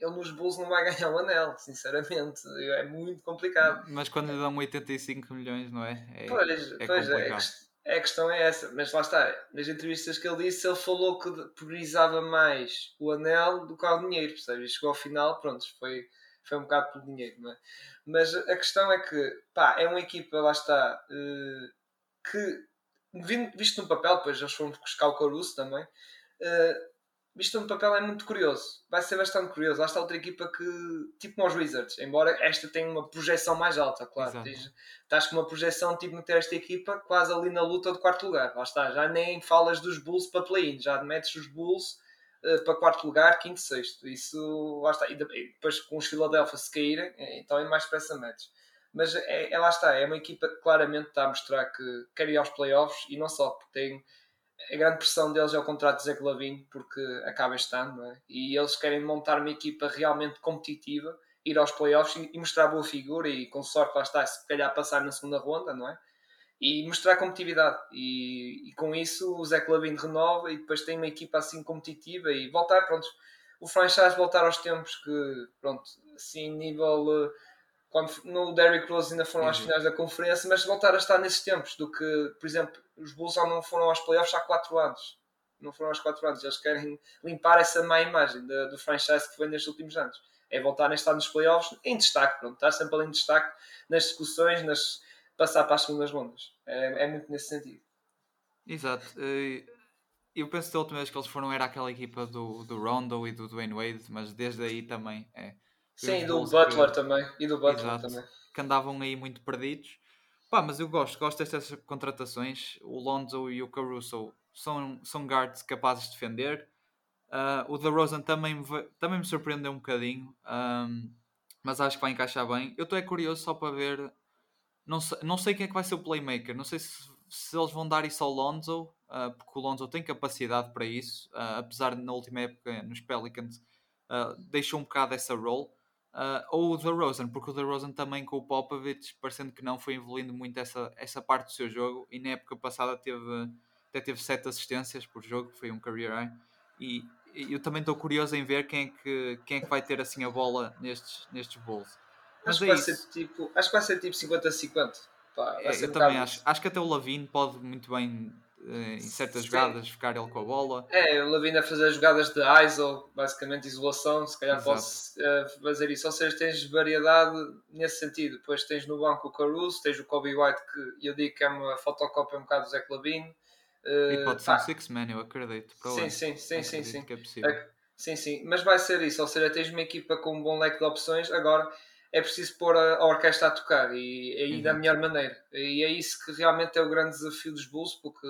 ele nos Bulls não vai ganhar um anel, sinceramente, é muito complicado. Mas quando lhe dão 85 milhões, não é? é pois, é, pois é, a questão é essa, mas lá está, nas entrevistas que ele disse, ele falou que priorizava mais o anel do que o dinheiro, percebes? E chegou ao final, pronto, foi, foi um bocado pelo dinheiro, não é? Mas a questão é que, pá, é uma equipa, lá está, uh, que, visto no papel, depois eles foram buscar o Caruso também, visto no papel é muito curioso. Vai ser bastante curioso. Lá está outra equipa que, tipo como os Wizards, embora esta tenha uma projeção mais alta, claro. Tens, estás com uma projeção tipo meter esta equipa quase ali na luta do quarto lugar. Lá está, já nem falas dos Bulls para play-in, já metes os Bulls uh, para quarto lugar, quinto, sexto. Isso, lá está. E depois com os Philadelphia se caírem, é, então é mais pressa metes. Mas é, é, lá está, é uma equipa que claramente está a mostrar que quer ir aos playoffs e não só, porque tem a grande pressão deles é o contrato de Zé Lavine, porque acaba este ano, é? e eles querem montar uma equipa realmente competitiva, ir aos playoffs e, mostrar boa figura e com sorte lá está, se calhar passar na segunda ronda, não é? E mostrar competitividade. E, e com isso o Zé Lavine renova e depois tem uma equipa assim competitiva e voltar, pronto, o franchise voltar aos tempos que, pronto, assim, nível quando no Derrick Rose ainda foram às finais da conferência, mas voltar a estar nesses tempos do que, por exemplo, os Bulls já não foram aos playoffs há 4 anos. Não foram aos 4 anos. Eles querem limpar essa má imagem do, do franchise que foi nestes últimos anos. É voltar a estar nos playoffs em destaque, pronto, estar sempre ali em destaque nas discussões, nas, passar para as segundas rondas. É, é muito nesse sentido. Exato. Eu penso que a última vez que eles foram era aquela equipa do, do Rondo e do Dwayne Wade, mas desde aí também é Sim, do Butler que... também. E do Butler Exato, também. Que andavam aí muito perdidos. Pá, mas eu gosto, gosto destas contratações. O Lonzo e o Caruso são, são guards capazes de defender. Uh, o DeRozan também me, também me surpreendeu um bocadinho, um, mas acho que vai encaixar bem. Eu estou é curioso só para ver. Não sei, não sei quem é que vai ser o playmaker. Não sei se, se eles vão dar isso ao Lonzo, uh, porque o Lonzo tem capacidade para isso, uh, apesar de na última época nos Pelicans deixou um bocado essa role. Uh, ou o DeRozan, porque o DeRozan também com o Popovich, parecendo que não, foi evoluindo muito essa, essa parte do seu jogo e na época passada teve, até teve sete assistências por jogo, foi um career high. E, e eu também estou curioso em ver quem é, que, quem é que vai ter assim a bola nestes, nestes Bulls. Mas acho, é que vai ser tipo, acho que vai ser tipo 50-50. É, eu também acho. Acho que até o Lavine pode muito bem em certas Sim. jogadas ficar ele com a bola. É, o Lavina a fazer jogadas de ISO, basicamente isolação, se calhar posso uh, fazer isso. Ou seja, tens variedade nesse sentido. Depois tens no banco o Caruso, tens o Kobe White, que eu digo que é uma fotocópia um bocado do Zé Lavine. Uh, e pode ser um six man, eu acredito. Sim, sim, sim, sim, sim. Que é possível. É, sim, sim. Mas vai ser isso, ou seja, tens uma equipa com um bom leque de opções. Agora é preciso pôr a, a orquestra a tocar e aí uhum. da melhor maneira. E é isso que realmente é o grande desafio dos Bulls, porque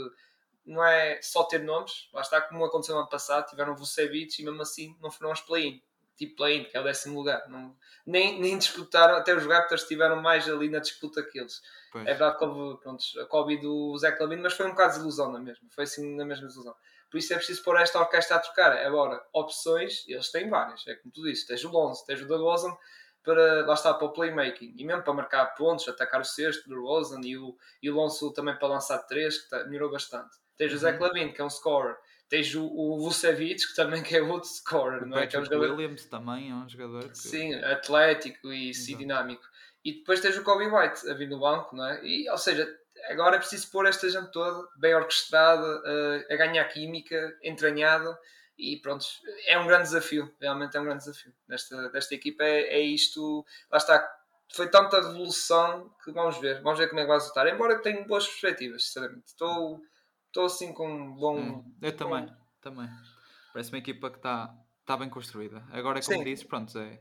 não é só ter nomes, lá está como aconteceu no ano passado, tiveram Vucevic e mesmo assim não foram aos play-in, tipo play-in, que é o décimo lugar. Não, nem, nem disputaram, até os Raptors estiveram mais ali na disputa que eles. Pois. É verdade que houve pronto, a Kobe do Zé Clavino, mas foi um bocado de ilusão na mesma, foi assim na mesma ilusão. Por isso é preciso pôr esta orquestra a tocar. Agora, opções, eles têm várias, é como tu disse, tens o Lonzo, tens o DeRozan, para, lá está, para o playmaking e mesmo para marcar pontos, atacar o sexto do Rosen e o, e o Lonzo também para lançar três, que tá, melhorou bastante. Tens o Zé uhum. Clavin, que é um scorer. Tens o, o Vucevic, que também que é outro scorer. O não é? Que é um jogador... Williams também é um jogador que... Sim, atlético e, e dinâmico. E depois tens o Kobe White a vir do banco, não é? E, ou seja, agora é preciso pôr esta gente toda bem orquestrada, uh, a ganhar química, entranhada e pronto, é um grande desafio, realmente é um grande desafio. Desta, desta equipa, é, é isto, lá está, foi tanta revolução que vamos ver, vamos ver como é que vai resultar, embora tenha boas perspectivas, sinceramente, estou, estou assim com um bom... Hum, eu também, bom... também, parece uma equipa que está tá bem construída, agora como Sim. disse, pronto, é,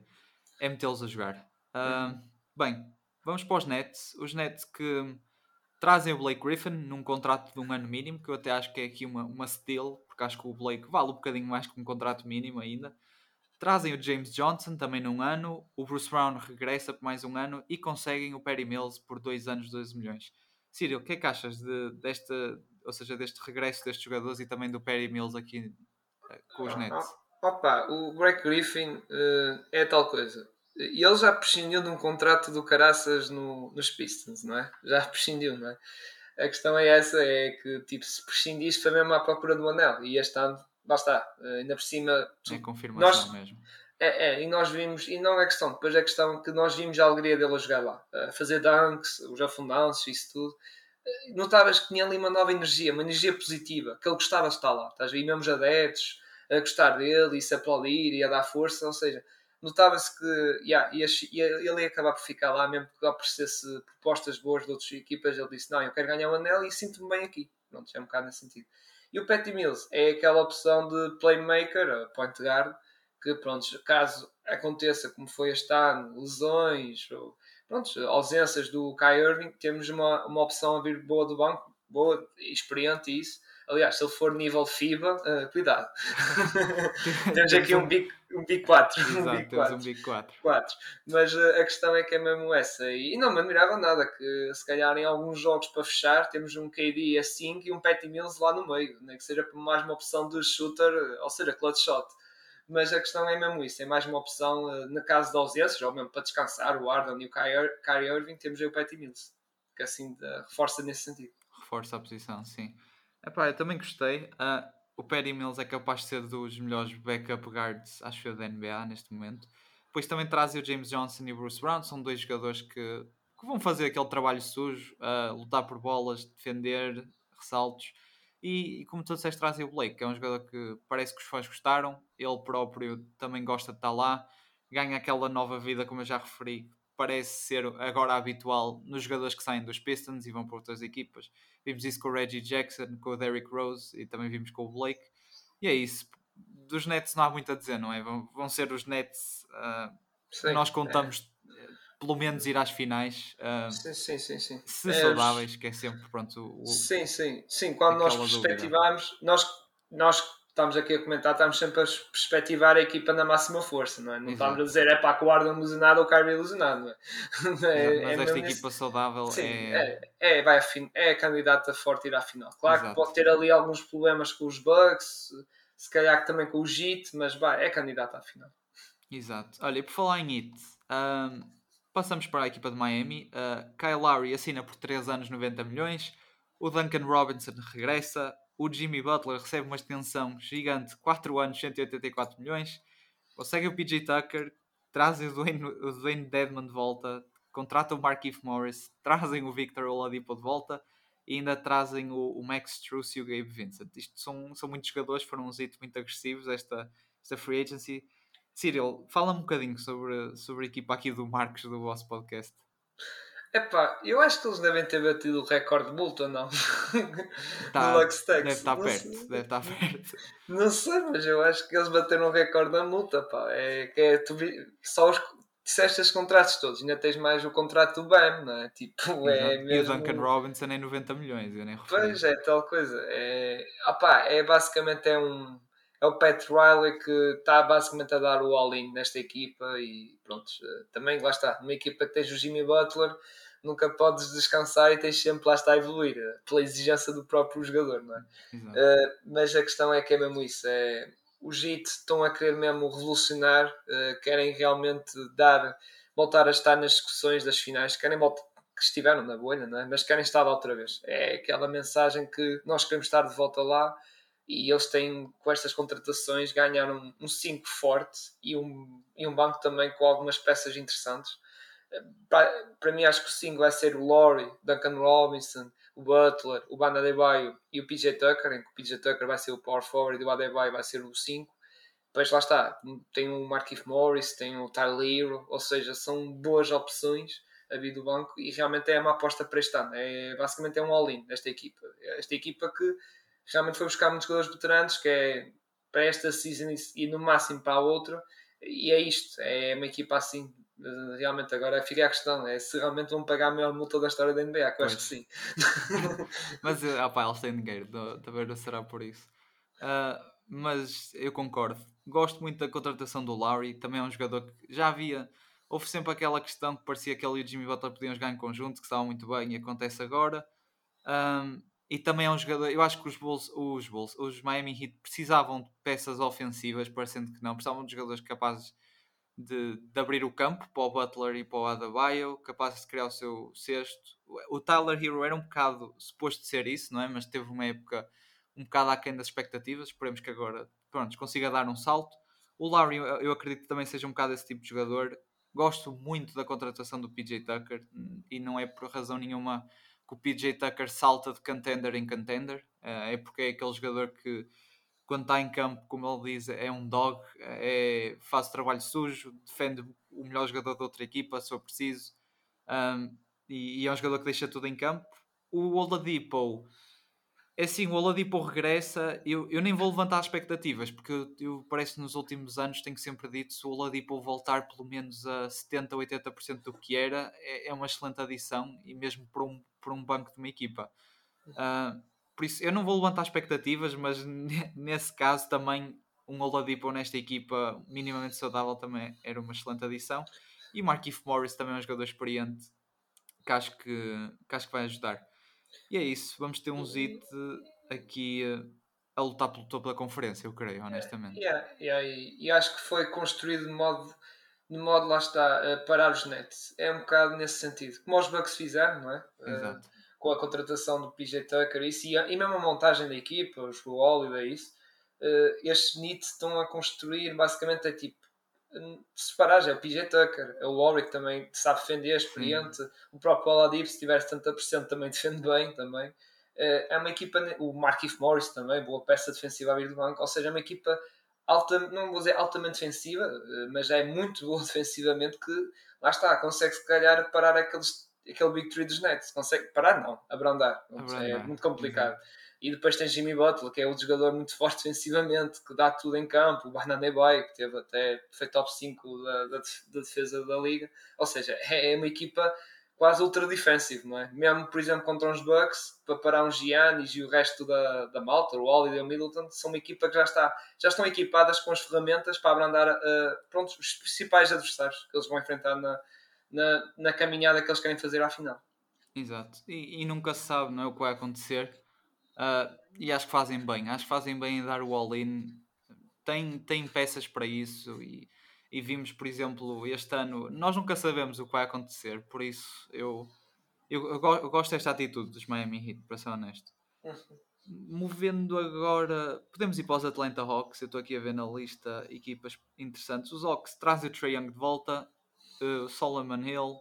é metê-los a jogar. Uh, Bem, vamos para os Nets, os Nets que trazem o Blake Griffin num contrato de um ano mínimo, que eu até acho que é aqui uma, uma steal, porque acho que o Blake vale um bocadinho mais que um contrato mínimo ainda. Trazem o James Johnson também num ano, o Bruce Brown regressa por mais um ano e conseguem o Perry Mills por dois anos, 12 milhões. Cyril, o que é que achas de, desta, ou seja, deste regresso destes jogadores e também do Perry Mills aqui uh, com os Nets? Opa, o Blake Griffin uh, é tal coisa. E ele já prescindiu de um contrato do Caraças no, nos Pistons, não é? Já prescindiu, não é? a questão é essa, é que tipo, se prescindiste foi mesmo à procura do anel e este ano, lá está, eh, ainda por cima... É confirmação nós, mesmo. É, é, e nós vimos, e não é questão, depois é questão que nós vimos a alegria dele a jogar lá, a fazer dunks, os afundanços, isso tudo. Eh, notavas que tinha ali uma nova energia, uma energia positiva, que ele gostava de estar lá, estás a ver? E mesmo os adeptos a gostar dele e se aplaudir e a dar força, ou seja, notava-se que yeah, ia, ia, ele ia acabar por ficar lá, mesmo que aparecesse propostas boas de outras equipas. Ele disse: Não, eu quero ganhar o um anel e sinto-me bem aqui. Pronto, é um bocado nesse sentido. E o Patty Mills é aquela opção de playmaker, point guard, que pronto, caso aconteça como foi este ano, lesões ou pronto, ausências do Kai Irving, temos uma, uma opção a vir boa do banco, boa, experiente isso Aliás, se ele for nível FIBA, uh, cuidado. temos aqui um Big, um big 4. Exato, um Big 4. Um Big 4. 4. Mas uh, a questão é que é mesmo essa. E, e, não me admirava nada que, se calhar, em alguns jogos para fechar, temos um KD a 5 e um Patty Mills lá no meio. Nem que seja mais uma opção de shooter, ou seja, clutch shot. Mas a questão é mesmo isso. É mais uma opção, uh, no caso de ausências, ou mesmo para descansar o Arden e o Kyrie Irving, temos aí o Patty Mills. Que assim reforça nesse sentido. Reforça a posição, sim. Epá, eu também gostei. Uh, o Perry Mills é capaz de ser dos melhores backup guards, acho eu, da NBA neste momento. Depois também trazem o James Johnson e o Bruce Brown, são dois jogadores que, que vão fazer aquele trabalho sujo, uh, lutar por bolas, defender, ressaltos. E, e, como tu disseste, trazem o Blake, que é um jogador que parece que os fãs gostaram, ele próprio também gosta de estar lá, ganha aquela nova vida, como eu já referi, parece ser agora habitual nos jogadores que saem dos Pistons e vão para outras equipas. Vimos isso com o Reggie Jackson, com o Derrick Rose e também vimos com o Blake. E é isso. Dos Nets não há muito a dizer, não é? Vão, vão ser os Nets uh, que nós contamos é. pelo menos ir às finais. Uh, sim, sim, sim, sim. Se é, saudáveis, que é sempre pronto. O, sim, sim, sim. Quando nós perspectivamos, nós, nós estamos aqui a comentar, estamos sempre a perspectivar a equipa na máxima força, não é? Não Exato. estamos a dizer é para que o Arden ilusionado ou o Kyrie ilusionado, não é? é mas é esta equipa saudável Sim, é... é. É, vai fin... é a candidata forte a ir à final. Claro Exato. que pode ter ali alguns problemas com os Bucks, se calhar também com o JIT, mas vai, é candidata à final. Exato. Olha, e por falar em IT, um, passamos para a equipa de Miami. Uh, Kyle Lowry assina por 3 anos 90 milhões. O Duncan Robinson regressa o Jimmy Butler recebe uma extensão gigante, 4 anos, 184 milhões. Consegue o PJ Tucker, trazem o Dwayne, o Dwayne Dedman de volta, contratam o Markif Morris, trazem o Victor Oladipo de volta e ainda trazem o, o Max Strus e o Gabe Vincent. Isto são, são muitos jogadores, foram uns hits muito agressivos esta, esta free agency. Cyril, fala um bocadinho sobre, sobre a equipa aqui do Marcos do vosso podcast. Epá, eu acho que eles devem ter batido o recorde de multa, não? Tá, no Deve estar não perto, sei. deve estar perto. Não sei, mas eu acho que eles bateram o recorde da multa, pá. É que é, tu vi, só os disseste estes contratos todos, ainda tens mais o contrato do BAM, não é? Tipo, é mesmo... E o Duncan Robinson em 90 milhões, eu nem referi. Pois é, tal coisa. É, opá, é basicamente é um é o Pat Riley que está basicamente a dar o all-in nesta equipa e pronto, também lá está, uma equipa que tens o Jimmy Butler nunca podes descansar e tens sempre lá está a evoluir eh, pela exigência do próprio jogador, não é? Uh, mas a questão é que é mesmo isso, é os JIT estão a querer mesmo revolucionar, uh, querem realmente dar, voltar a estar nas discussões das finais, querem voltar que estiveram na bolha, não é? mas querem estar lá outra vez. É aquela mensagem que nós queremos estar de volta lá e eles têm, com estas contratações, ganharam um 5 forte e um, e um banco também com algumas peças interessantes para, mim acho que o 5 vai ser o Laurie, Duncan Robinson, o Butler, o Banda Adebayo e o PJ Tucker, em que o PJ Tucker vai ser o power forward e o Adebayo vai ser o 5. Depois lá está, tem o Markif Morris, tem o Tyler ou seja, são boas opções a vir do banco e realmente é uma aposta para este ano. É, basicamente é um all-in esta equipa. Esta equipa que realmente foi buscar muitos jogadores veteranos, que é para esta season e no máximo para a outra, e é isto, é uma equipa assim realmente agora fica a questão é se realmente vão pagar a maior multa da história da NBA, que eu acho que sim. mas ah, pá, eles têm dinheiro, também não será por isso. Uh, mas eu concordo. Gosto muito da contratação do Lowry, também é um jogador que já havia. Houve sempre aquela questão que parecia que ele e o Jimmy Butler podiam jogar em conjunto, que estavam muito bem e acontece agora. Um, e também é um jogador. Eu acho que os Bulls, os Bulls, os Miami Heat precisavam de peças ofensivas, parecendo que não, precisavam de jogadores capazes de, de, abrir o campo para o Butler e para o Adebayo, capaz de criar o seu sexto. O Tyler Hero era um bocado suposto ser isso, não é? Mas teve uma época um bocado aquém das expectativas. Esperemos que agora pronto, consiga dar um salto. O Larry, eu acredito que também seja um bocado esse tipo de jogador. Gosto muito da contratação do PJ Tucker e não é por razão nenhuma que o PJ Tucker salta de contender em contender. Eh, é porque é aquele jogador que quando está em campo, como ele diz, é um dog, é, faz trabalho sujo, defende o melhor jogador da outra equipa, se for preciso, um, e, e, é um jogador que deixa tudo em campo. O Oladipo, é assim, o Oladipo regressa, eu, eu nem vou levantar expectativas, porque eu, eu parece que nos últimos anos tenho sempre dito, se o Oladipo voltar pelo menos a 70, 80% do que era, é, é uma excelente adição, e mesmo para um, um banco de uma equipa. Uh, por isso, eu não vou levantar expectativas, mas nesse caso também um Oladipo nesta equipa minimamente saudável também era uma excelente adição. E o Markif Morris também é um jogador experiente que acho que, que acho que vai ajudar. E é isso, vamos ter um Zit aqui a lutar pelo topo da conferência, eu creio, honestamente. Yeah, yeah, e, e acho que foi construído de modo, de modo lá está, a parar os Nets. É um bocado nesse sentido. Como os Bucks fizeram, não é? Exato com a contratação do PJ Tucker isso, e, e mesmo a montagem da equipa, o Holiday, isso, uh, estes Nits estão a construir basicamente é tipo separar é o PJ Tucker, é o Warwick também sabe defender, é experiente, Sim. o próprio Oladipo se tiver 70% também defende bem também. Uh, é uma equipa, o Markif Morris também, boa peça defensiva a vir do banco, ou seja, é uma equipa alta, não vou dizer altamente defensiva, uh, mas é muito boa defensivamente que lá está, consegue se calhar parar aqueles aquele Big Three dos Nets. Consegue parar? Não, abrandar. abrandar. É muito complicado. Uhum. E depois tem Jimmy Butler, que é outro jogador muito forte defensivamente, que dá tudo em campo. O Banana Boy, que teve até foi top 5 da, da, da defesa da liga. Ou seja, é, é uma equipa quase ultra defensive, não é? Mesmo, por exemplo, contra uns Bucks, para parar uns Giannis e o resto da, da malta, o Holiday e o Middleton, são uma equipa que já, está, já estão equipadas com as ferramentas para abrandar uh, pronto, os principais adversários que eles vão enfrentar na, na, na caminhada que eles querem fazer à final. Exato, e, e nunca se sabe não é, o que vai acontecer. Uh, e acho que fazem bem, acho que fazem bem em dar o all-in. Tem, tem peças para isso e, e vimos, por exemplo, este ano, nós nunca sabemos o que vai acontecer, por isso eu, eu, eu, eu gosto desta atitude dos Miami Heat, para ser honesto. Uhum. Movendo agora, podemos ir para os Atlanta Hawks. Eu estou aqui a ver na lista equipas interessantes. Os Hawks trazem o Trae Young de volta, uh, Solomon Hill,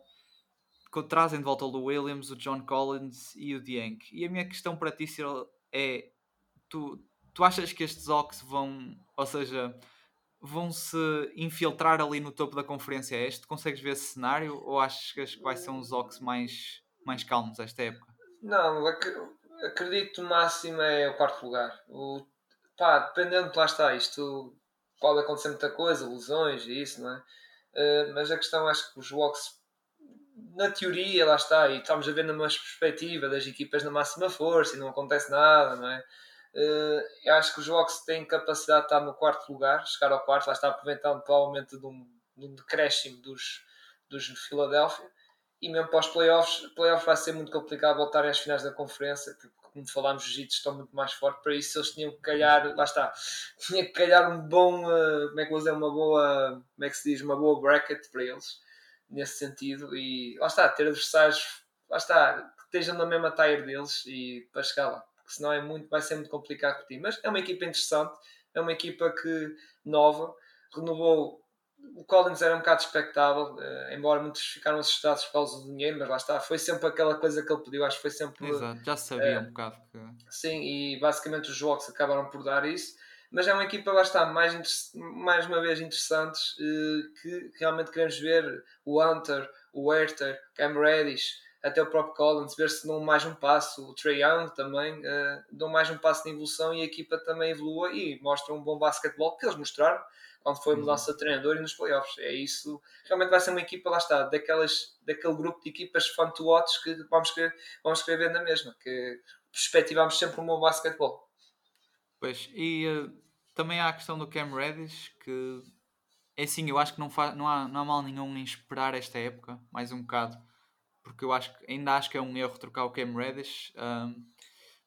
trazem de volta o Lou Williams, o John Collins e o Dieng. E a minha questão para ti é: tu, tu achas que estes Hawks vão, ou seja, vão se infiltrar ali no topo da conferência este? Consegues ver esse cenário ou achas que vai ser uns Hawks mais, mais calmos esta época? Não, acredito no máximo é o quarto lugar. O, pá, dependendo, lá está, isto pode acontecer muita coisa, lesões e isso, não é? Uh, mas a questão acho que os Hawks na teoria lá está e estamos a ver numa perspectiva das equipas na máxima força e não acontece nada não é? Uh, eu acho que os Hawks têm capacidade de estar no quarto lugar chegar ao quarto lá está aproveitando provavelmente de um, de um decréscimo dos dos Philadelphia e mesmo para os playoffs playoffs vai ser muito complicado voltarem às finais da conferência porque como falámos, os Jitos estão muito mais fortes para isso, eles tinham que calhar, lá está, tinha que calhar um bom, uh, como é que vou dizer, uma boa, como é que se diz, uma boa bracket para eles, nesse sentido, e lá está, ter adversários, lá está, que estejam na mesma tire deles e para chegar lá, porque senão é muito, vai ser muito complicado para ti, mas é uma equipa interessante, é uma equipa que nova, renovou o Collins era um bocado expectável, uh, embora muitos ficaram assustados por causa do dinheiro, mas lá está, foi sempre aquela coisa que ele pediu, acho que foi sempre. Exato, já sabia uh, um bocado que. Sim, e basicamente os jogos acabaram por dar isso, mas é uma equipa, lá está, mais, mais uma vez interessantes, uh, que realmente queremos ver o Hunter, o Werther, Cam Reddish, até o próprio Collins, ver se dão mais um passo, o Trey Young também, dão mais um passo de evolução e a equipa também evolua e mostra um bom basquetebol que eles mostraram quando foi mudança de treinador e nos playoffs. É isso. Realmente vai ser uma equipa, lá está, daquelas, daquele grupo de equipas fun to watch que vamos querer, vamos querer ver na mesma, que perspectivamos sempre um bom basquetebol. Pois, e uh, também há a questão do Cam Reddish, que é assim, eu acho que não, fa não, há, não há mal nenhum em esperar esta época, mais um bocado, porque eu acho que ainda acho que é um erro trocar o Cam Reddish. Um,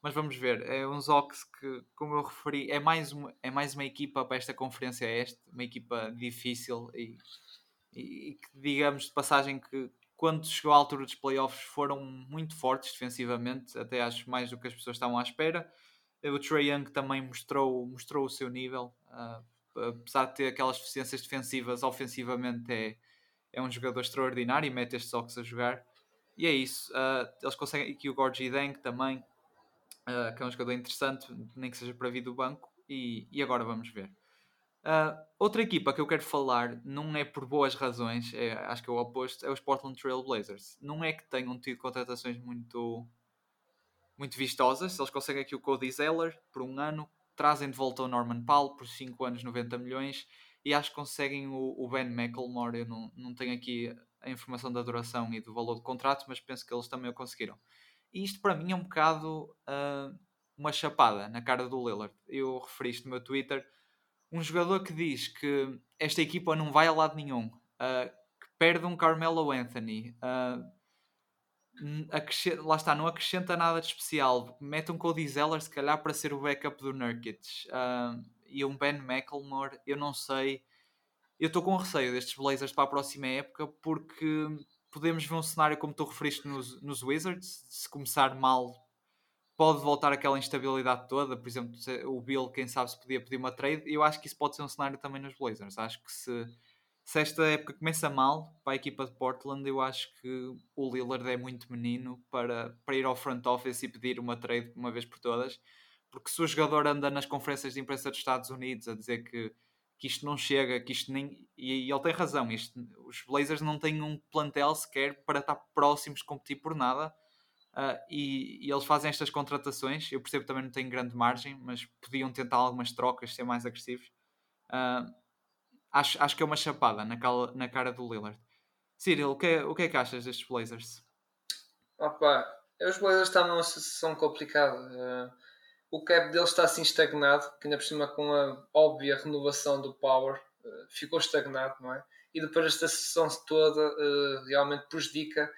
mas vamos ver. É um Zox que, como eu referi, é mais uma, é mais uma equipa para esta conferência este, uma equipa difícil e e, que digamos de passagem que quando chegou à altura dos playoffs foram muito fortes defensivamente, até acho mais do que as pessoas estavam à espera. O Trey Young também mostrou, mostrou o seu nível, uh, apesar de ter aquelas deficiências defensivas, ofensivamente é, é um jogador extraordinário e mete estes Sox a jogar. E é isso. Uh, eles conseguem. E que o Gorgie Deng também, uh, que é um jogador interessante, nem que seja para vir do banco. E, e agora vamos ver. Uh, outra equipa que eu quero falar não é por boas razões, é, acho que é o oposto, é os Portland Trail Blazers. Não é que tenham tido contratações muito, muito vistosas. Eles conseguem aqui o Cody Zeller por um ano, trazem de volta o Norman Powell por 5 anos, 90 milhões, e acho que conseguem o, o Ben McElmore. Eu não, não tenho aqui a informação da duração e do valor do contrato, mas penso que eles também o conseguiram. E isto para mim é um bocado uh, uma chapada na cara do Lillard. Eu referi isto no meu Twitter um jogador que diz que esta equipa não vai a lado nenhum, uh, que perde um Carmelo Anthony, uh, lá está, não acrescenta nada de especial, mete um Cody Zeller se calhar para ser o backup do Nurkic e um Ben McElmore, eu não sei. Eu estou com receio destes Blazers para a próxima época porque podemos ver um cenário como tu referiste nos, nos Wizards, se começar mal pode voltar aquela instabilidade toda. Por exemplo, o Bill, quem sabe, se podia pedir uma trade. Eu acho que isso pode ser um cenário também nos Blazers. Acho que se, se esta época começa mal para a equipa de Portland, eu acho que o Lillard é muito menino para, para ir ao front office e pedir uma trade uma vez por todas. Porque se o jogador anda nas conferências de imprensa dos Estados Unidos a dizer que, que isto não chega, que isto nem. E, e ele tem razão, isto, os Blazers não têm um plantel sequer para estar próximos de competir por nada Uh, e, e, eles fazem estas contratações. Eu percebo que também não tem grande margem, mas podiam tentar algumas trocas, ser mais agressivos. Uh, acho, acho que é uma chapada na, cala, na cara do Lillard. Cyril, o que, é, o que é que achas destes Blazers? Opa, os Blazers estão numa situação complicada. Uh, o cap deles está assim estagnado, que ainda por cima com a óbvia renovação do Power ficou estagnado, não é? E depois esta sessão toda realmente prejudica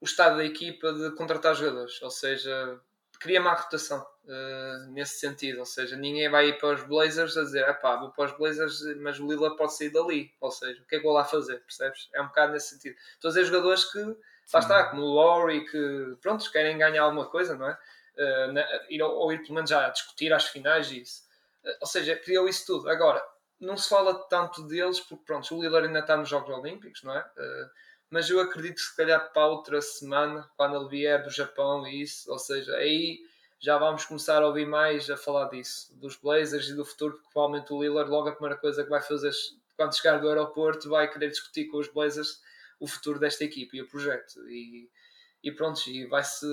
o estado da equipa de contratar jogadores, ou seja, cria má rotação uh, nesse sentido, ou seja, ninguém vai ir para os Blazers a dizer, pá, vou para os Blazers, mas o Lila pode sair dali, ou seja, o que é que vou lá fazer, percebes? É um bocado nesse sentido. Estou a dizer jogadores que, lá está, como o Laurie, que, pronto, querem ganhar alguma coisa, não é? Uh, na, ir, ou ir pelo menos já a discutir às finais isso. Uh, ou seja, criou isso tudo. Agora, não se fala tanto deles, porque pronto, o Lillard ainda está nos Jogos Olímpicos, não é? Uh, mas eu acredito que se calhar para outra semana, quando ele vier do Japão e isso, ou seja, aí já vamos começar a ouvir mais a falar disso, dos Blazers e do futuro, porque provavelmente o Lillard logo a primeira coisa que vai fazer quando chegar do aeroporto vai querer discutir com os Blazers o futuro desta equipe e o projeto e, e pronto, e vai-se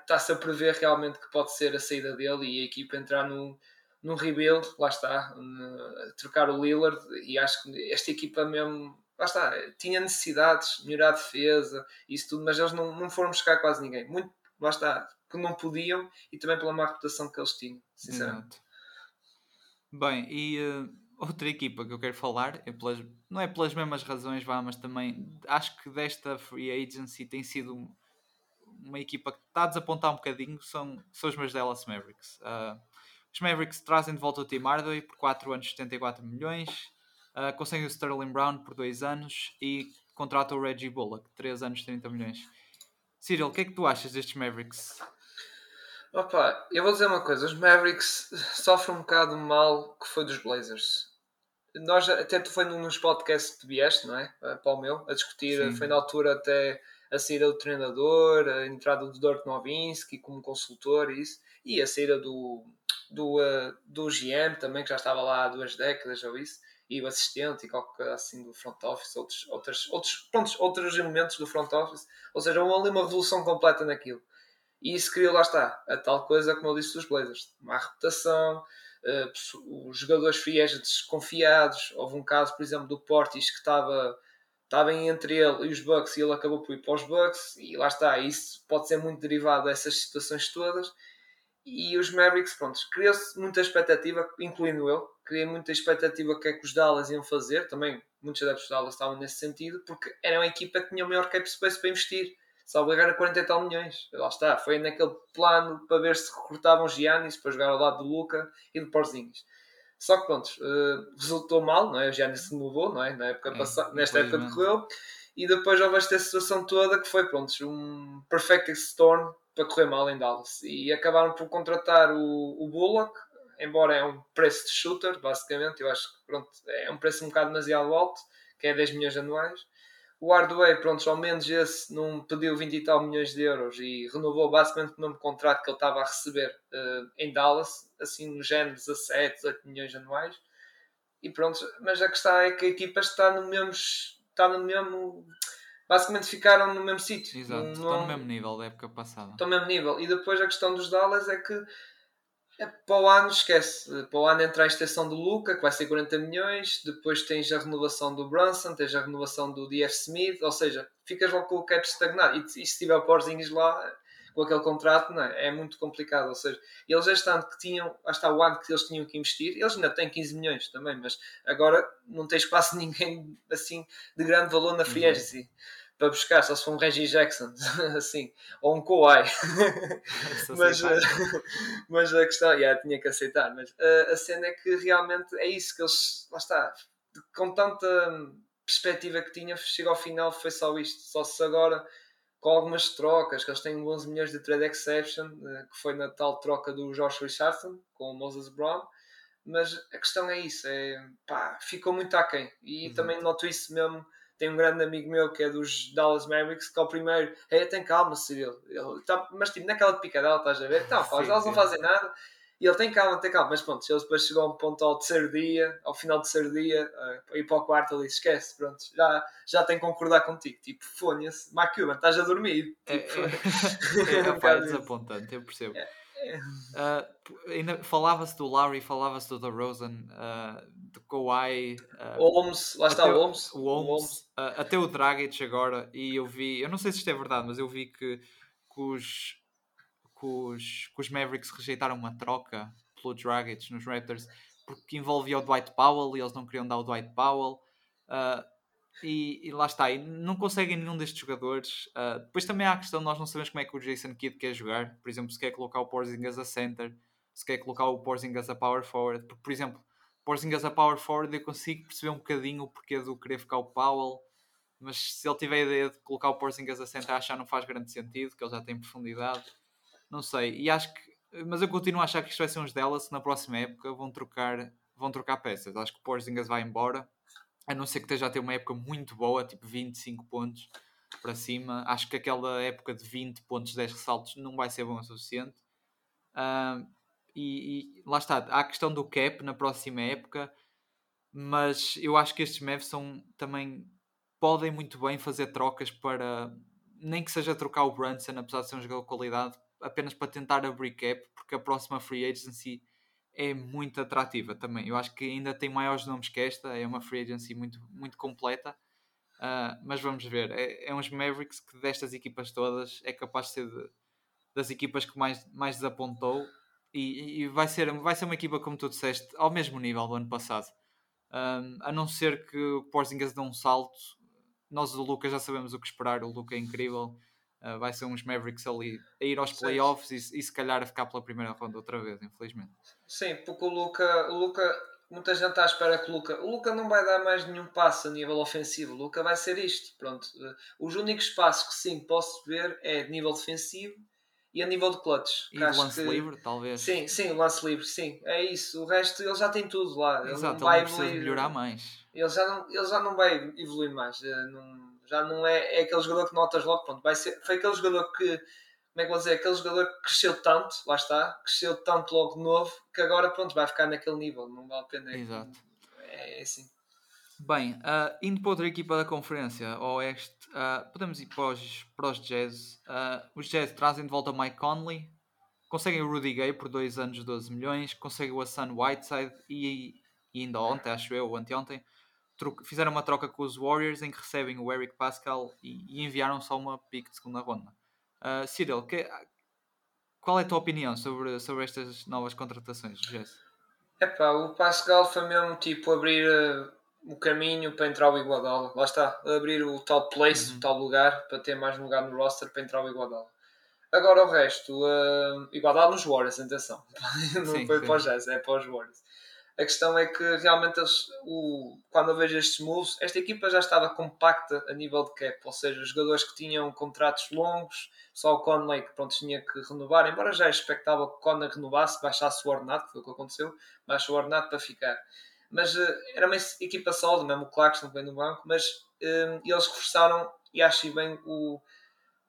está-se a prever realmente que pode ser a saída dele e a equipe entrar num, num rebuild, lá está, trocar o Lillard e acho que esta equipa mesmo lá está, tinha necessidades, melhorar a defesa, isso tudo, mas eles não, não foram buscar quase ninguém. Muito, lá está, que não podiam e também pela má reputação que eles tinham, sinceramente. Exato. Bem, e uh, outra equipa que eu quero falar, é pelas, não é pelas mesmas razões, vá, mas também acho que desta free agency tem sido uma equipa que está a desapontar um bocadinho, são, são os meus Dallas Mavericks. Uh, os Mavericks trazem de volta o Tim Hardaway por 4 anos 74 milhões. Uh, conseguem o Sterling Brown por 2 anos e contrata o Reggie Bullock, 3 anos, 30 milhões. Cyril, o que é que tu achas destes Mavericks? Opa, eu vou dizer uma coisa: os Mavericks sofrem um bocado mal que foi dos Blazers. Nós, até tu foi nos podcasts que vieste, não é? Para o meu, a discutir, Sim. foi na altura até a saída do treinador, a entrada do Dirk Nowitzki como consultor e isso, e a saída do, do, uh, do GM também, que já estava lá há duas décadas ou isso e o assistente e qualquer assim do front office, outros, outros, outros, prontos, outros elementos do front office. Ou seja, houve ali uma revolução completa naquilo. E isso criou, lá está, a tal coisa, como eu disse, dos Blazers. Má reputação, uh, os jogadores agents desconfiados. Houve um caso, por exemplo, do Portis que estava estava entre ele e os Bucks e ele acabou por ir para os Bucks e lá está, isso pode ser muito derivado dessas situações todas. E os Mavericks, pronto, criou-se muita expectativa, incluindo eu, criei muita expectativa que é que os Dallas iam fazer, também muitos adeptos de Dallas estavam nesse sentido, porque era uma equipa que tinha o maior cap space para investir, só obrigar a 40 e tal milhões. Lá está, foi naquele plano para ver se recrutavam Giannis para jogar ao lado do Luca e do Porzingis. Só que pronto, uh, resultou mal, não é? O Giannis se renovou, não é? Na época é, passada, nesta época que correu. E depois houve esta situação toda que foi, pronto, um perfect storm para correr mal em Dallas. E acabaram por contratar o, o Bullock, embora é um preço de shooter, basicamente. Eu acho que pronto, é um preço um bocado demasiado alto, que é 10 milhões anuais. O Hardway, pronto, ao menos esse não pediu 20 e tal milhões de euros e renovou basicamente o mesmo contrato que ele estava a receber uh, em Dallas, assim no género 17, 18 milhões anuais. E pronto, mas a questão é que a equipa está no mesmo. Está no mesmo basicamente ficaram no mesmo sítio. Exato, no, estão no mesmo nível da época passada. Estão no mesmo nível. E depois a questão dos Dallas é que é, para o ano, esquece. Para o ano entra a extensão do Luca, que vai ser 40 milhões. Depois tens a renovação do Brunson, tens a renovação do DF Smith. Ou seja, ficas logo com o cap estagnado. E, e se tiver o Porzingis lá, com aquele contrato, não é? é muito complicado. Ou seja, eles este ano que tinham, hasta o ano que eles tinham que investir, eles ainda têm 15 milhões também, mas agora não tem espaço ninguém assim de grande valor na free uhum. agency. Uhum para buscar, só se for um Reggie Jackson, assim, ou um Kawhi. mas, mas a questão, yeah, tinha que aceitar, mas a, a cena é que realmente é isso que eles, lá está, com tanta perspectiva que tinha, chega ao final, foi só isto. Só se agora, com algumas trocas, que eles têm 11 milhões de trade exception, eh, que foi na tal troca do Josh Richardson com o Moses Brown. Mas a questão é isso, é, pá, ficou muito aquém. E uhum. também noto isso mesmo tem um grande amigo meu que é dos Dallas Mavericks, que é o primeiro, hey, tem calma, Cyril. Ele tá, mas tipo, naquela de picadela, estás a ver? Então, sim, elas não fazem nada. E ele tem calma, tem calma, mas pronto, ele depois chegou a um ponto ao terceiro dia, ao final do terceiro dia, uh, ir para o quarto ali, esquece, pronto, já, já tem que concordar contigo. Tipo, fone-se, Macuban, estás a dormir. É, tipo, é, é, é, é, é desapontante, eu percebo. É. Uh, ainda falava-se do Larry, falava-se do DeRozan, uh, do Kawhi. Uh, Holmes, lá está o Holmes. O Holmes, uh, até o Dragic agora. E eu vi, eu não sei se isto é verdade, mas eu vi que, que, os, que, os, que os Mavericks rejeitaram uma troca pelo Dragic nos Raptors porque envolvia o Dwight Powell e eles não queriam dar o Dwight Powell. Uh, e, e, lá está, e não conseguem nenhum destes jogadores. Uh, depois também há a questão, nós não sabemos como é que o Jason Kidd quer jogar. Por exemplo, se quer colocar o Porzingis a center, se quer colocar o Porzingis a power forward. Porque, por exemplo, Porzingis a power forward eu consigo perceber um bocadinho o porquê do querer ficar o Powell. Mas se ele tiver a ideia de colocar o Porzingis a center, acho que não faz grande sentido, que ele já tem profundidade. Não sei, e acho que... Mas eu continuo a achar que isto vai ser uns Dallas na próxima época vão trocar, vão trocar peças. Acho que o Porzingis vai embora a não ser que esteja a ter uma época muito boa, tipo 25 pontos para cima. Acho que aquela época de 20 pontos, 10 ressaltos não vai ser bom o suficiente. Uh, e, e, lá está, há a questão do cap na próxima época, mas eu acho que estes Mavs são também podem muito bem fazer trocas para nem que seja trocar o Brunson, apesar de ser um jogador de qualidade, apenas para tentar abrir cap, porque a próxima free agency é muito atrativa também. Eu acho que ainda tem maiores nomes que esta, é uma free agency muito, muito completa. Uh, mas vamos ver, é, é uns Mavericks que destas equipas todas é capaz de ser de, das equipas que mais, mais desapontou e, e, vai, ser, vai ser uma equipa, como tu disseste, ao mesmo nível do ano passado. Um, a não ser que o Porzingis dê um salto, nós do Lucas já sabemos o que esperar, o Luca é incrível. Uh, vai ser uns Mavericks ali a ir aos playoffs e, e, se calhar a ficar pela primeira ronda outra vez, infelizmente. Sim, porque o Luca, o Luca muita gente está à espera que o Luca, o Luca não vai dar mais nenhum passo a nível ofensivo, o Luca vai ser isto, pronto. Uh, os únicos passos que sim posso ver é de nível defensivo e a nível de clutch. E o lance que... livre, talvez. Sim, sim, o lance livre, sim. É isso. O resto ele já tem tudo lá. Exato, ele não vai ele não evoluir. melhorar mais. Ele já não, ele já não vai evoluir mais. Eh, não, já não é, é aquele jogador que notas logo, pronto, vai ser, foi aquele jogador que, como é que vou dizer, aquele jogador que cresceu tanto, lá está, cresceu tanto logo de novo, que agora, pronto, vai ficar naquele nível, não vale a pena. Exato. É, é assim. Bem, uh, indo para outra equipa da conferência, ao oeste, uh, podemos ir para os, para os Jazz. Uh, os Jazz trazem de volta Mike Conley, conseguem o Rudy Gay por 2 anos 12 milhões, conseguem o Hassan Whiteside e, e ainda ontem, acho eu, ou anteontem, fizeram uma troca com os Warriors em que recebem o Eric Pascal e, e enviaram só uma pick de segunda ronda. Uh, Cyril, que, qual é a tua opinião sobre, sobre estas novas contratações, Jesse? Epá, o Pascal foi mesmo tipo abrir uh, o caminho para entrar o Iguodala. Lá está, abrir o tal place, uhum. o tal lugar, para ter mais lugar no roster para entrar o Iguodala. Agora o resto, uh, Iguodala nos Warriors, atenção. Não sim, foi sim. para os Jazz, é para os Warriors. A questão é que realmente o, quando eu vejo estes moves, esta equipa já estava compacta a nível de cap, ou seja, os jogadores que tinham contratos longos, só o Conley que pronto, tinha que renovar, embora já expectável que o Conley renovasse, baixasse o ordenado, que foi o que aconteceu, baixou o ordenado para ficar. Mas uh, era uma equipa sólida, mesmo o Clarkson que vem no banco, mas uh, eles reforçaram e acho bem o,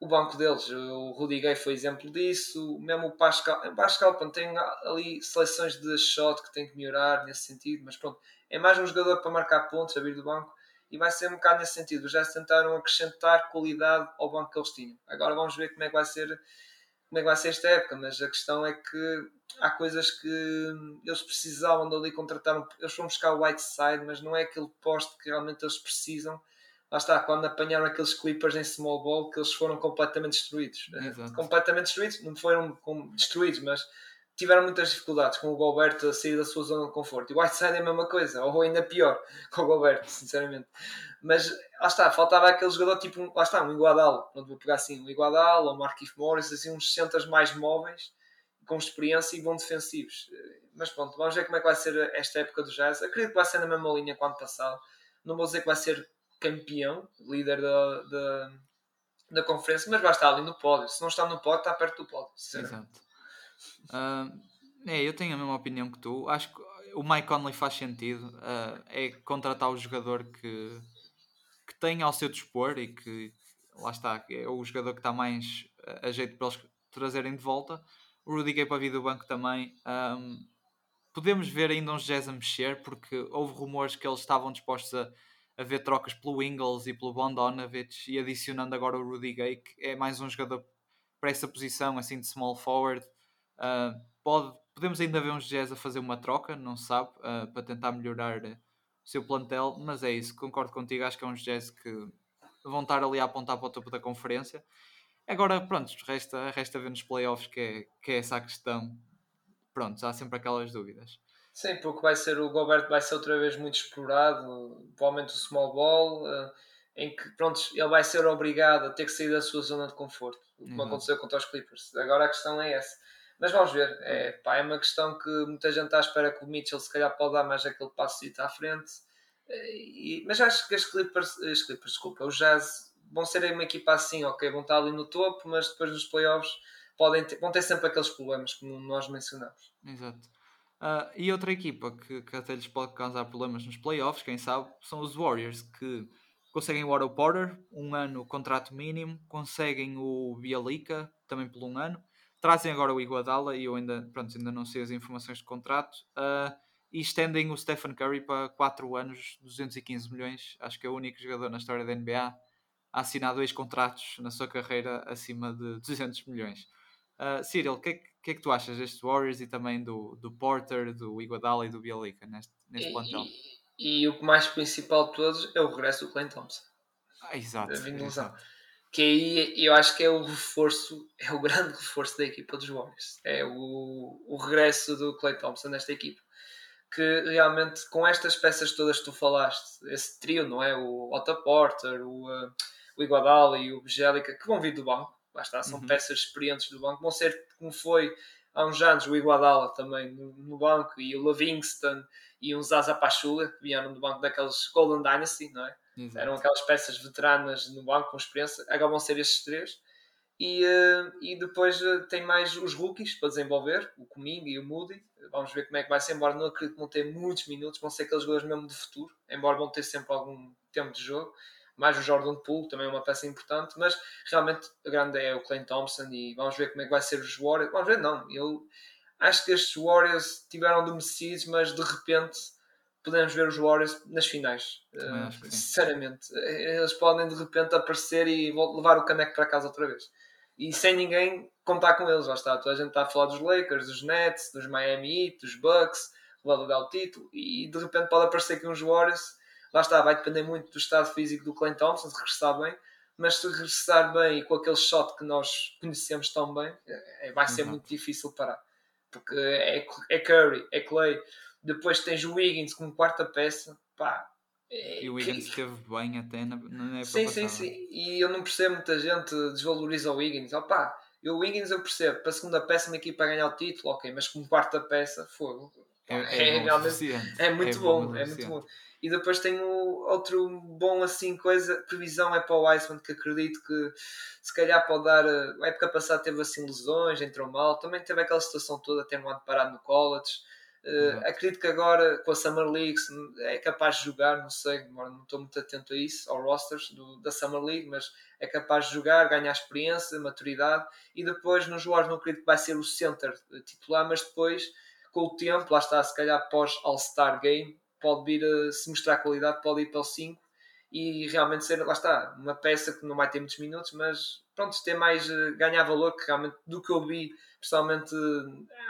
o banco deles. O Rudy Gay foi exemplo disso, mesmo o Pascal. O Pascal pronto, tem ali seleções de shot que tem que melhorar nesse sentido, mas pronto, é mais um jogador para marcar pontos, a vir do banco. E vai ser um bocado nesse sentido. Já tentaram acrescentar qualidade ao banco que eles tinham. Agora vamos ver como é que vai ser como é que vai ser esta época, mas a questão é que há coisas que eles precisavam de ali contratar. Eles foram buscar o Whiteside, mas não é aquele poste que realmente eles precisam lá está, quando apanharam aqueles Clippers em small ball, que eles foram completamente destruídos. Né? Exato. Completamente destruídos, não foram destruídos, mas tiveram muitas dificuldades com o Gobert a sair da sua zona de conforto. E o Whiteside é a mesma coisa, ou ainda pior com o Gobert, sinceramente. Mas lá está, faltava aquele jogador tipo, lá está, um Iguadal, não vou pegar assim, um Iguadal ou um Marquinhos Morris, assim, uns centros mais móveis, com experiência e bons defensivos. Mas pronto, vamos ver como é que vai ser esta época do Jazz. Acredito que vai ser na mesma linha que o ano passado. Não vou dizer que vai ser campeão, líder da, da, da conferência, mas vai estar ali no pódio. Se não está no pódio, está perto do pódio. Exato. Uh, é, eu tenho a mesma opinião que tu. Acho que o Mike Conley faz sentido. Uh, é contratar o jogador que, que tem ao seu dispor e que lá está, é o jogador que está mais a jeito para eles trazerem de volta. O Rudy Gay para vir do banco também. Um, podemos ver ainda uns Jazz a mexer, porque houve rumores que eles estavam dispostos a haver trocas pelo Ingles e pelo Bondonovich e adicionando agora o Rudy Gay, que é mais um jogador para essa posição, assim de small forward. Uh, pode, podemos ainda ver uns Jazz a fazer uma troca, não se sabe, uh, para tentar melhorar o seu plantel, mas é isso, concordo contigo, acho que é uns Jazz que vão estar ali a apontar para o topo da conferência. Agora, pronto, resta, resta ver nos playoffs que é, que é essa a questão. Pronto, há sempre aquelas dúvidas. Sim, porque vai ser o Gobert vai ser outra vez muito explorado, provavelmente o small ball, uh, em que pronto, ele vai ser obrigado a ter que sair da sua zona de conforto, como uhum. aconteceu contra os Clippers. Agora a questão é essa. Mas vamos ver, é, pá, é uma questão que muita gente está à espera que o Mitchell se calhar pode dar mais aquele passo à frente. Eh, e, mas acho que as Clippers, as Clippers, desculpa, os Jazz vão ser uma equipa assim, ok, vão estar ali no topo, mas depois nos playoffs podem ter, vão ter sempre aqueles problemas como nós mencionamos. Exato. Uh, e outra equipa que, que até lhes pode causar problemas nos playoffs, quem sabe, são os Warriors, que conseguem o Otto Porter, um ano contrato mínimo, conseguem o Bialica, também por um ano, trazem agora o Iguadala, e eu ainda, pronto, ainda não sei as informações de contrato, uh, e estendem o Stephen Curry para 4 anos, 215 milhões, acho que é o único jogador na história da NBA a assinar dois contratos na sua carreira acima de 200 milhões. Uh, Cyril, o que, é que, é que tu achas destes Warriors e também do, do Porter, do Iguodala e do Bialica neste, neste plantel? E, e, o mais principal de todos é o regresso do Clay Thompson. Ah, exato. exato. Que aí eu acho que é o reforço, é o grande reforço da equipa dos Warriors. É o, o regresso do Clay Thompson nesta equipa. Que realmente, com estas peças todas que tu falaste, esse trio, não é? O Otto Porter, o, uh, o Iguodala e o Bjelica, que vão vir do banco, lá está, são uhum. peças experientes do banco, vão ser como foi há uns anos o Iguadala também no, no banco e o Livingston e um Zaza Pachula que vieram do banco daqueles Golden Dynasty, não é? Exato. Eram aquelas peças veteranas no banco com experiência, agora vão ser estes três. E, uh, e depois uh, tem mais os rookies para desenvolver, o Kuminga e o Moody. Vamos ver como é que vai ser, embora não acredito que vão ter muitos minutos, vão ser aqueles jogadores mesmo de futuro, embora vão ter sempre algum tempo de jogo mais o Jordan Poole, também é uma peça importante, mas realmente a grande é o Clay Thompson e vamos ver como é que vai ser os Warriors. Vamos ver, não, eu acho que estes Warriors tiveram adormecidos, mas de repente podemos ver os Warriors nas finais. Uh, sinceramente, eles podem de repente aparecer e levar o caneco para casa outra vez. E sem ninguém contar com eles, lá está. Toda a gente está a falar dos Lakers, dos Nets, dos Miami Heat, dos Bucks, levar o título, e de repente pode aparecer aqui uns Warriors lá está, vai depender muito do estado físico do Clay Thompson, se regressar bem, mas se regressar bem e com aquele shot que nós conhecemos tão bem, é, vai ser uhum. muito difícil parar. Porque é, é Curry, é Clay, depois tens o Wiggins como quarta peça, pá. É, e o Wiggins que... esteve bem até na, na época Sim, passada. sim, sim. E eu não percebo muita gente desvaloriza o Wiggins. Opá, eu, o Wiggins eu percebo, para a segunda peça uma equipa a ganhar o título, ok, mas como quarta peça, fogo é, é, é realmente é muito bom, é muito bom. E depois tenho outro bom assim coisa, previsão é para o Weissman que acredito que se calhar pode dar. A época passada teve assim lesões, entrou mal, também teve aquela situação toda, ter um ano parado no college. Uh, acredito que agora com a Summer League é capaz de jogar, não sei, não estou muito atento a isso, ao rosters do, da Summer League, mas é capaz de jogar, ganhar experiência, maturidade e depois nos Warriors não acredito que vai ser o center titular, mas depois com o tempo, lá está, se calhar pós All-Star Game, pode vir a se mostrar qualidade, pode ir para o 5 e realmente ser, lá está, uma peça que não vai ter muitos minutos, mas pronto, ter mais, eh, ganhar valor que realmente do que eu vi, pessoalmente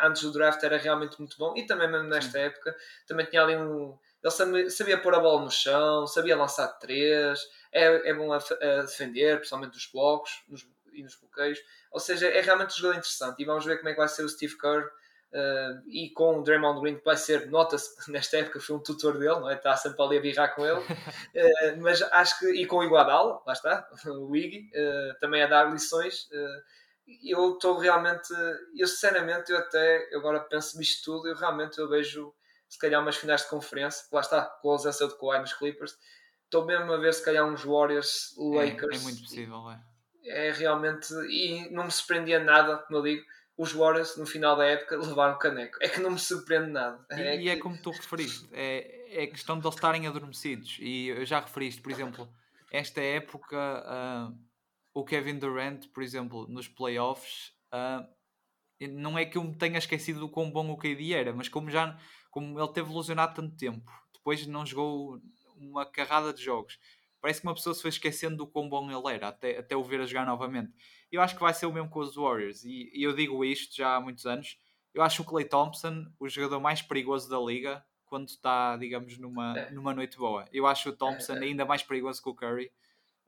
antes do draft era realmente muito bom e também mesmo nesta Sim. época, também tinha ali um. Ele sabia, sabia pôr a bola no chão, sabia lançar três, é, é bom a, a defender, principalmente nos blocos nos, e nos bloqueios. Ou seja, é realmente um jogador interessante e vamos ver como é que vai ser o Steve Kerr Uh, e com o Draymond Green, que vai ser, nota-se nesta época foi um tutor dele, não é? está sempre ali a birrar com ele, uh, mas acho que, e com o Iguadala, lá está, o Iggy, uh, também a dar lições. eu estou realmente, eu sinceramente, eu até eu agora penso nisto tudo, eu realmente eu vejo se calhar umas finais de conferência, lá está, com a ausência de Kawhi nos Clippers, estou mesmo a ver se calhar uns Warriors, Lakers. É, é muito possível, é. É realmente, e não me surpreendia nada, como eu digo os Warriors no final da época levaram o caneco. É que não me surpreende nada. E é, e é como tu referiste, é, é questão de eles estarem adormecidos. E eu já referiste, por exemplo, esta época, uh, o Kevin Durant, por exemplo, nos playoffs, uh, não é que eu me tenha esquecido do quão bom o KD era, mas como já como ele teve ilusionado tanto tempo, depois não jogou uma carrada de jogos. Parece que uma pessoa se foi esquecendo do quão bom ele era, até, até o ver a jogar novamente eu acho que vai ser o mesmo com os Warriors. E, e, eu digo isto já há muitos anos. Eu acho o Clay Thompson o jogador mais perigoso da liga quando está, digamos, numa, é. numa noite boa. Eu acho o Thompson é, é. ainda mais perigoso que o Curry.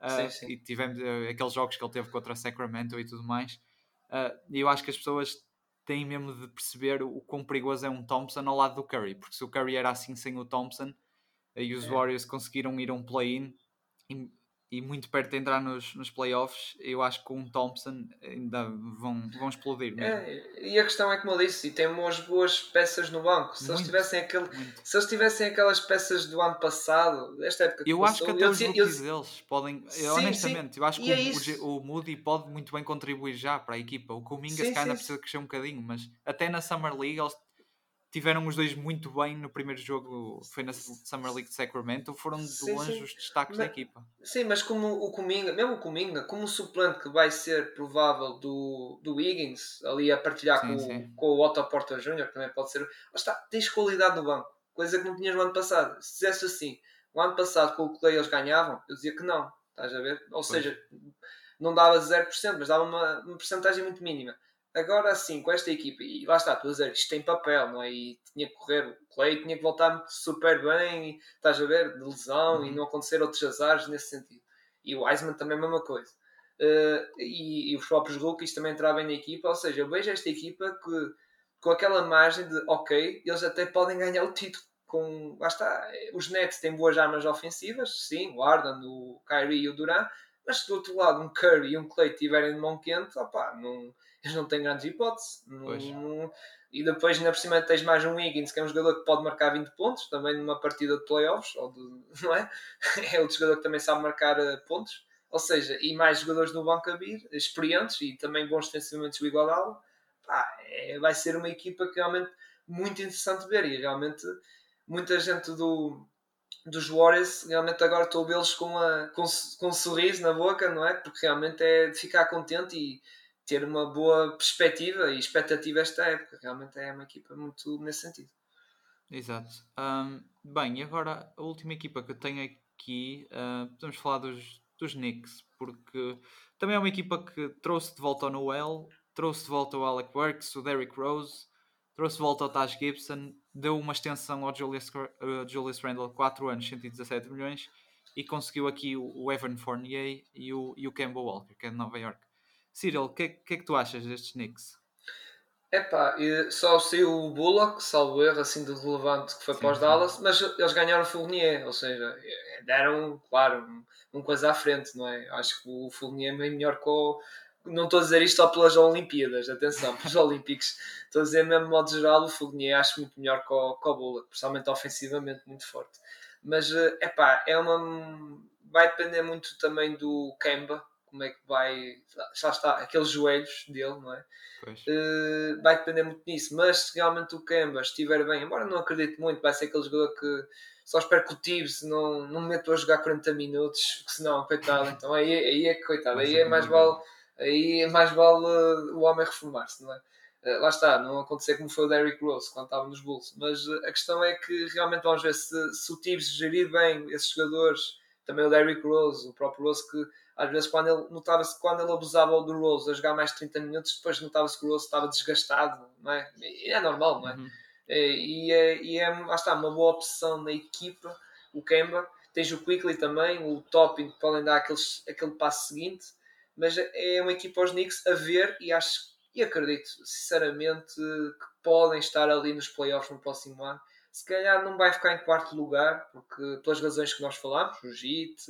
Uh, sim, sim. E tivemos uh, aqueles jogos que ele teve contra Sacramento e tudo mais. Uh, e eu acho que as pessoas têm mesmo de perceber o quão perigoso é um Thompson ao lado do Curry. Porque se o Curry era assim sem o Thompson e os é. Warriors conseguiram ir a um play-in e muito perto de entrar nos, nos playoffs, eu acho que com o Thompson ainda vão, vão explodir mesmo. É, e a questão é como eu disse, e tem umas boas peças no banco. Se, muito, eles tivessem aquele, se eles tivessem aquelas peças do ano passado, desta época Eu acho que até os rookies deles podem, sim, honestamente, sim. eu acho que o, é o, Moody pode muito bem contribuir já para a equipa. O Cominga se ainda precisa crescer um bocadinho, mas até na Summer League eles tiveram os dois muito bem no primeiro jogo, foi na Summer League de Sacramento, foram de sim, longe sim. os destaques mas, da equipa. Sim, mas como o Cominga, mesmo o Cominga, como o suplente que vai ser provável do, do Higgins, ali a partilhar sim, com, com o Otto Porter Jr., também pode ser. Mas está, tens qualidade no banco, coisa que não tinhas no ano passado. Se dissesse assim, o ano passado com o Clay eles ganhavam, eu dizia que não, estás a ver? Ou pois. seja, não dava 0%, mas dava uma, uma porcentagem muito mínima. Agora sim, com esta equipa, e lá está, tu a dizer, isto tem papel, não é? E tinha que correr, o Clay tinha que voltar super bem, estás a ver, de lesão, uhum. e não acontecer outros azares nesse sentido. E o Wiseman também a mesma coisa. Uh, e, e, os próprios rookies também entravam na equipa, ou seja, eu vejo esta equipa que, com aquela margem de, ok, eles até podem ganhar o título. Com, lá está, os Nets têm boas armas ofensivas, sim, o Arden, o Kyrie e o Durant, mas se do outro lado um Curry e um Clay tiverem de mão quente, opá, não eles não têm grandes hipóteses. Não, e depois, ainda por cima, tens mais um Higgins, que é um jogador que pode marcar 20 pontos também numa partida de playoffs, ou de, não é? É outro jogador que também sabe marcar uh, pontos. Ou seja, e mais jogadores no banco a vir, experientes e também bons defensivamente o igual é, vai ser uma equipa que realmente muito interessante de ver e realmente muita gente do, dos Warriors realmente agora estou a vê-los com, com, com um sorriso na boca, não é? Porque realmente é de ficar contente e ter uma boa perspectiva e expectativa esta época. Realmente é uma equipa muito nesse sentido. Exato. Um, bem, e agora a última equipa que eu tenho aqui, uh, podemos falar dos, dos Knicks, porque também é uma equipa que trouxe de volta o Noel, trouxe de volta o Alec Burks, o Derrick Rose, trouxe de volta o Taj Gibson, deu uma extensão ao Julius, uh, Julius Randle 4 anos, 117 milhões, e conseguiu aqui o, Evan Fournier e o, e o Kemba Walker, que é de Nova York. Cyril, o que, que, é que tu achas destes Knicks? Epá, só saiu o Bullock, salvo erro, assim de relevante, que foi sim, para os Dallas, mas eles ganharam o Fournier, ou seja, deram, claro, uma coisa à frente, não é? Acho que o Fournier é bem melhor que o, não estou a dizer isto só pelas Olimpíadas, atenção, pelos Olímpicos, estou a dizer mesmo modo geral, o Fournier acho muito melhor que o, que o principalmente ofensivamente, muito forte. Mas, é eh, pá, é uma. Vai depender muito também do Kemba, como é que vai. Já está, aqueles joelhos dele, não é? Uh, vai depender muito disso. Mas se realmente o Kemba estiver bem, embora não acredite muito, vai ser aquele jogador que só espero que o Tibbs não, não me meto a jogar 40 minutos, porque senão, coitado, então aí, aí é que coitado, aí é mais vale, aí é mais vale uh, o homem reformar-se, não é? Uh, lá está, não acontecer como foi o Derrick Rose quando estava nos Bulls, mas uh, a questão é que realmente vamos ver se, se o Tibbs gerir bem esses jogadores, também o Derrick Rose, o próprio Rose que às vezes quando ele notava-se quando ele abusava do Rose a jogar mais de 30 minutos, depois notava-se que o Rose estava desgastado, não é? E é normal, não é? Uhum. E, é, e é, lá está, uma boa opção na equipa, o Kemba. Tens o Quickly também, o Topping, que podem dar aqueles, aquele passo seguinte, mas é uma equipa aos Knicks a ver e acho e acredito sinceramente que podem estar ali nos playoffs no próximo ano. Se calhar não vai ficar em quarto lugar, porque pelas razões que nós falámos, o JIT,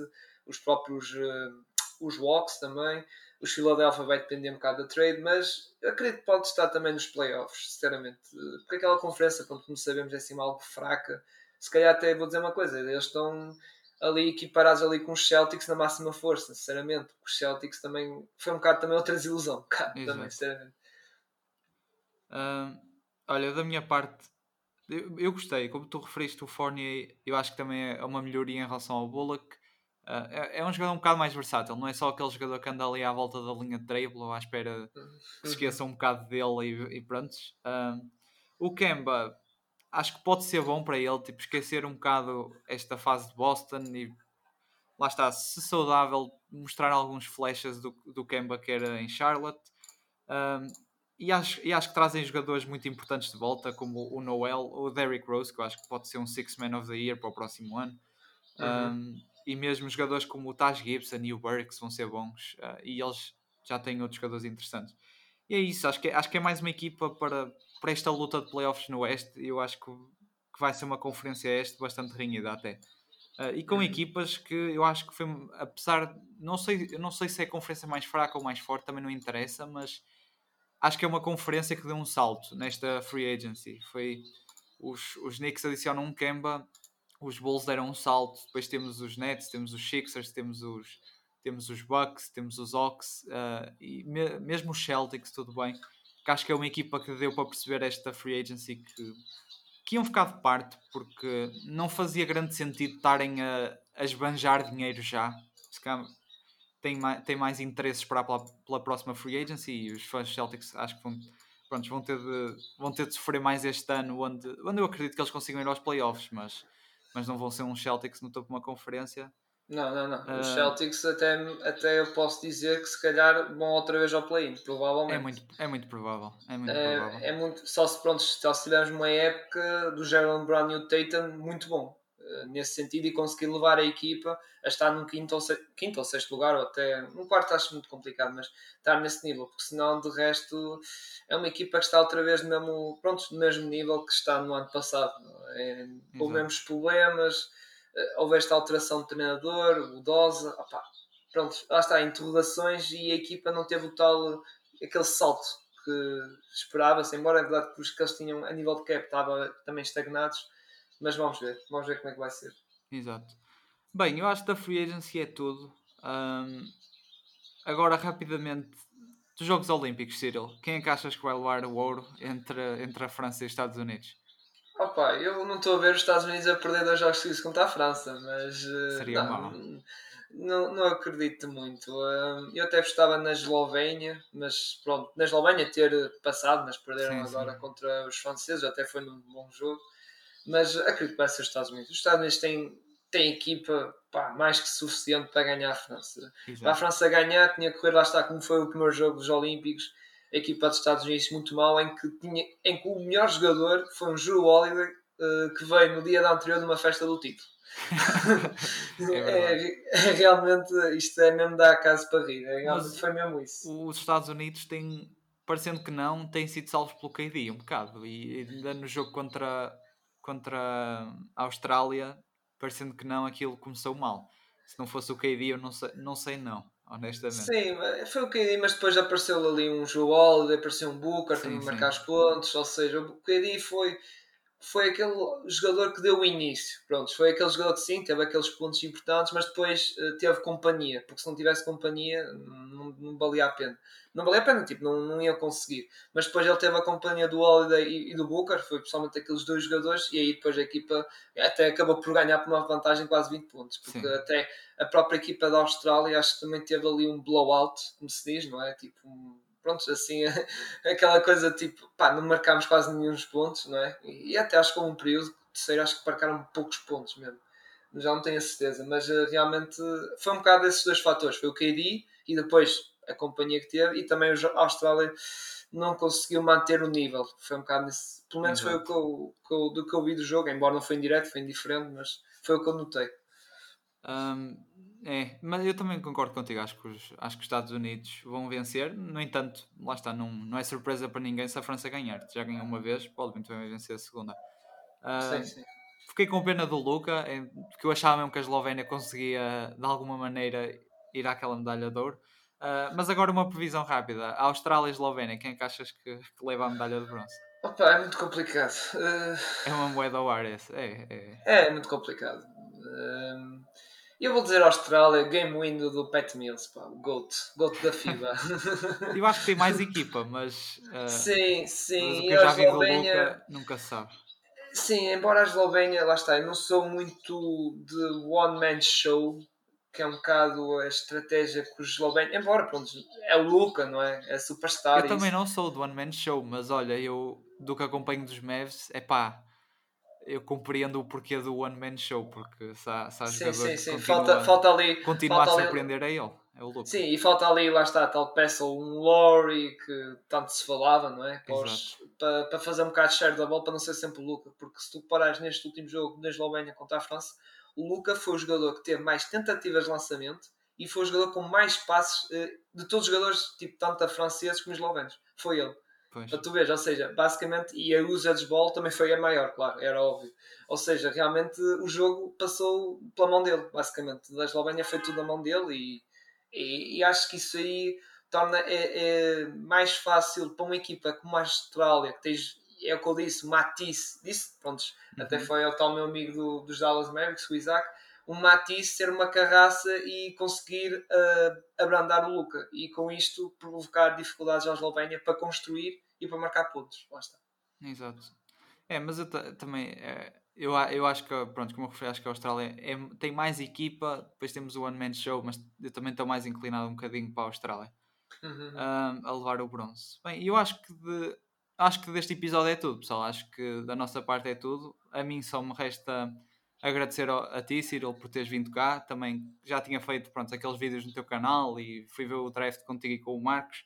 os próprios uh, os Walks também. Os Philadelphia vai depender um bocado da trade, mas acredito que pode estar também nos playoffs, sinceramente. Porque aquela conferência, como sabemos, é assim algo fraca. Se calhar até vou dizer uma coisa, eles estão ali equiparados ali com os Celtics na máxima força, sinceramente. Os Celtics também foi um bocado também outra desilusão, um bocado também, sinceramente. Uh, olha, da minha parte, eu, eu, gostei, como tu referiste o Fournier, eu acho que também é uma melhoria em relação ao Bullock. Uh, é, é, um jogador um bocado mais versátil, não é só aquele jogador que anda ali à volta da linha de dribble ou à espera que se esqueça um bocado dele e, e pronto. Uh, o Kemba acho que pode ser bom para ele, tipo, esquecer um bocado esta fase de Boston e lá está, se saudável, mostrar alguns flashes do, do Kemba que era em Charlotte. Um, e, acho, e acho que trazem jogadores muito importantes de volta, como o Noel, o Derrick Rose, que eu acho que pode ser um Six Man of the Year para o próximo ano. Uhum. Um, e mesmo jogadores como o Taj Gibson e o Burks vão ser bons uh, e eles já têm outros jogadores interessantes. E é isso, acho que é, acho que é mais uma equipa para, para esta luta de playoffs no Oeste eu acho que, que vai ser uma conferência Este bastante renhida até. Uh, e com uhum. equipas que eu acho que foi, apesar, não sei, não sei se é a conferência mais fraca ou mais forte, também não interessa, mas acho que é uma conferência que deu um salto nesta free agency. Foi os, os Knicks adicionam um Kemba os Bulls deram um salto, depois temos os Nets, temos os Sixers, temos os, temos os Bucks, temos os Hawks uh, e me, mesmo os Celtics, tudo bem. Que acho que é uma equipa que deu para perceber esta free agency que, que iam ficar de parte porque não fazia grande sentido estarem a, a esbanjar dinheiro já. Se calhar tem mais, tem mais interesses para pela, pela próxima free agency e os fãs Celtics acho que vão, pronto, vão, ter de, vão ter de sofrer mais este ano, onde, onde eu acredito que eles consigam ir aos playoffs, mas mas não vão ser uns Celtics no topo de uma conferência. Não, não, não. Uh, Os ah, Celtics até, até eu posso dizer que se calhar vão outra vez ao play-in, provavelmente. É muito, é muito provável. É muito, é, provável. É muito, só se pronto, só se tivermos uma época do Jalen Brown e o Tatum muito bom. Eh, nesse sentido e conseguir levar a equipa a estar no quinto ou, se, quinto ou sexto lugar ou até no quarto acho muito complicado mas estar nesse nível porque senão de resto é uma equipa que está outra vez no mesmo, pronto, no mesmo nível que está no ano passado é, com os mesmos problemas houve esta alteração de treinador o Dosa pronto, lá está, interrogações e a equipa não teve o tal aquele salto que esperava-se, embora é verdade que os que eles tinham a nível de cap estava também estagnados mas vamos ver, vamos ver como é que vai ser. Exato. Bem, eu acho que da Free Agency é tudo. Um, agora, rapidamente, dos Jogos Olímpicos, Cyril, quem é que achas que vai levar o ouro entre, entre a França e os Estados Unidos? Opa, eu não estou a ver os Estados Unidos a perder dois jogos seguidos contra a França, mas. Eh, Seria não, mal. Não, não acredito muito. Eu até estava na Eslovénia, mas pronto, na Eslovénia ter passado, mas perderam sim, agora sim. contra os franceses, até foi num bom jogo mas acredito que vai ser os Estados Unidos. Os Estados Unidos têm, têm equipa pá, mais que suficiente para ganhar a França. Exato. Para a França ganhar, tinha que correr lá está, como foi o primeiro jogo dos Olímpicos, a equipa dos Estados Unidos muito mal, em que, tinha, em que o melhor jogador foi um Drew Holiday uh, que veio no dia anterior de uma festa do título. é, é, realmente isto é mesmo dar a casa para rir. É, realmente foi mesmo isso. Os Estados Unidos têm, parecendo que não, têm sido salvos pelo KD um bocado. E ainda no jogo contra contra a Austrália, parecendo que não, aquilo começou mal. Se não fosse o KD, eu não sei não. Sei não. Honestamente. Sim, foi o KD, mas depois apareceu ali um Joe Holiday, apareceu um Booker, também marcar os pontos, ou seja, o KD foi foi aquele jogador que deu o início. Pronto, foi aquele jogador que sim, teve aqueles pontos importantes, mas depois uh, teve companhia, porque se não tivesse companhia não, não valia a pena. Não valia a pena, tipo, não, não ia conseguir. Mas depois ele teve a companhia do Holiday e, e do Booker, foi pessoalmente aqueles dois jogadores, e aí depois a equipa até acabou por ganhar por uma vantagem de quase 20 pontos, porque sim. até a própria equipa da Austrália acho que também teve ali um blowout, como se diz, não é? Tipo, um pronto, assim, aquela coisa tipo, pá, não marcámos quase nenhum pontos, não é? E até acho que houve um período, terceiro, acho que marcaram poucos pontos mesmo. Já não tenho a certeza, mas uh, realmente foi um bocado desses dois fatores. Foi o KD e depois a companhia que teve e também a Austrália não conseguiu manter o nível. Foi um bocado nesse, pelo menos Exato. foi o que eu, que eu, do que eu vi do jogo, embora não foi em direto, foi indiferente, mas foi o que eu notei. Um, é, mas eu também concordo contigo. Acho que, os, acho que os Estados Unidos vão vencer. No entanto, lá está, não, não é surpresa para ninguém se a França ganhar. Já ganhou uma vez, pode muito bem vencer a segunda. Uh, sim, sim. Fiquei com pena do Luca, porque eu achava mesmo que a Eslovénia conseguia de alguma maneira ir àquela medalha de ouro. Uh, mas agora uma previsão rápida: a Austrália e a Eslovénia, quem é que achas que, que leva a medalha de bronze? Opa, é muito complicado. Uh... É uma moeda ao ar, essa. É, é. é, muito complicado. Uh... Eu vou dizer Austrália, game window do Pat Mills, pá, o GOAT, GOAT da FIBA. eu acho que tem mais equipa, mas. Uh, sim, sim, mas o que eu já vi do Luca, nunca se sabe. Sim, embora a Eslovénia, lá está, eu não sou muito de one man show, que é um bocado a estratégia que os Eslovénia, embora pronto, é o Luca, não é? É superstar. Eu também não sou do one man show, mas olha, eu do que acompanho dos Mavs, é pá eu compreendo o porquê do One Man Show, porque se há, se há sim, sim, sim. Continua, falta, falta ali, continua falta a surpreender ali, a ele. É o louco. Sim, e falta ali, lá está, tal peça, um Lori que tanto se falava, não é? Para, para fazer um bocado de share da bola, para não ser sempre o Luca, porque se tu parares neste último jogo da Eslovénia contra a França, o Luca foi o jogador que teve mais tentativas de lançamento e foi o jogador com mais passes eh, de todos os jogadores, tipo, tanto a franceses como eslovenos. Foi ele. Pois. Para tu veres, ou seja, basicamente, e a usage ball também foi a maior, claro, era óbvio. Ou seja, realmente o jogo passou pela mão dele, basicamente. Da Eslovénia foi tudo na mão dele e, e, e acho que isso aí torna é, é, mais fácil para uma equipa como a Austrália, que tens, é o que eu disse, Matisse, disse, pronto, uhum. até foi o tal meu amigo do, dos Dallas Mavericks, o Isaac, o Matisse ser uma carraça e conseguir uh, abrandar o Luca e com isto provocar dificuldades à Eslovénia para construir e para marcar pontos. Lá está. Exato. É, mas eu também. É, eu, eu acho que, pronto, como eu referi, acho que a Austrália é, tem mais equipa, depois temos o One Man Show, mas eu também estou mais inclinado um bocadinho para a Austrália uhum. um, a levar o bronze. Bem, eu acho que, de, acho que deste episódio é tudo, pessoal. Acho que da nossa parte é tudo. A mim só me resta agradecer a ti, Cyril, por teres vindo cá. Também já tinha feito pronto, aqueles vídeos no teu canal e fui ver o draft contigo e com o Marcos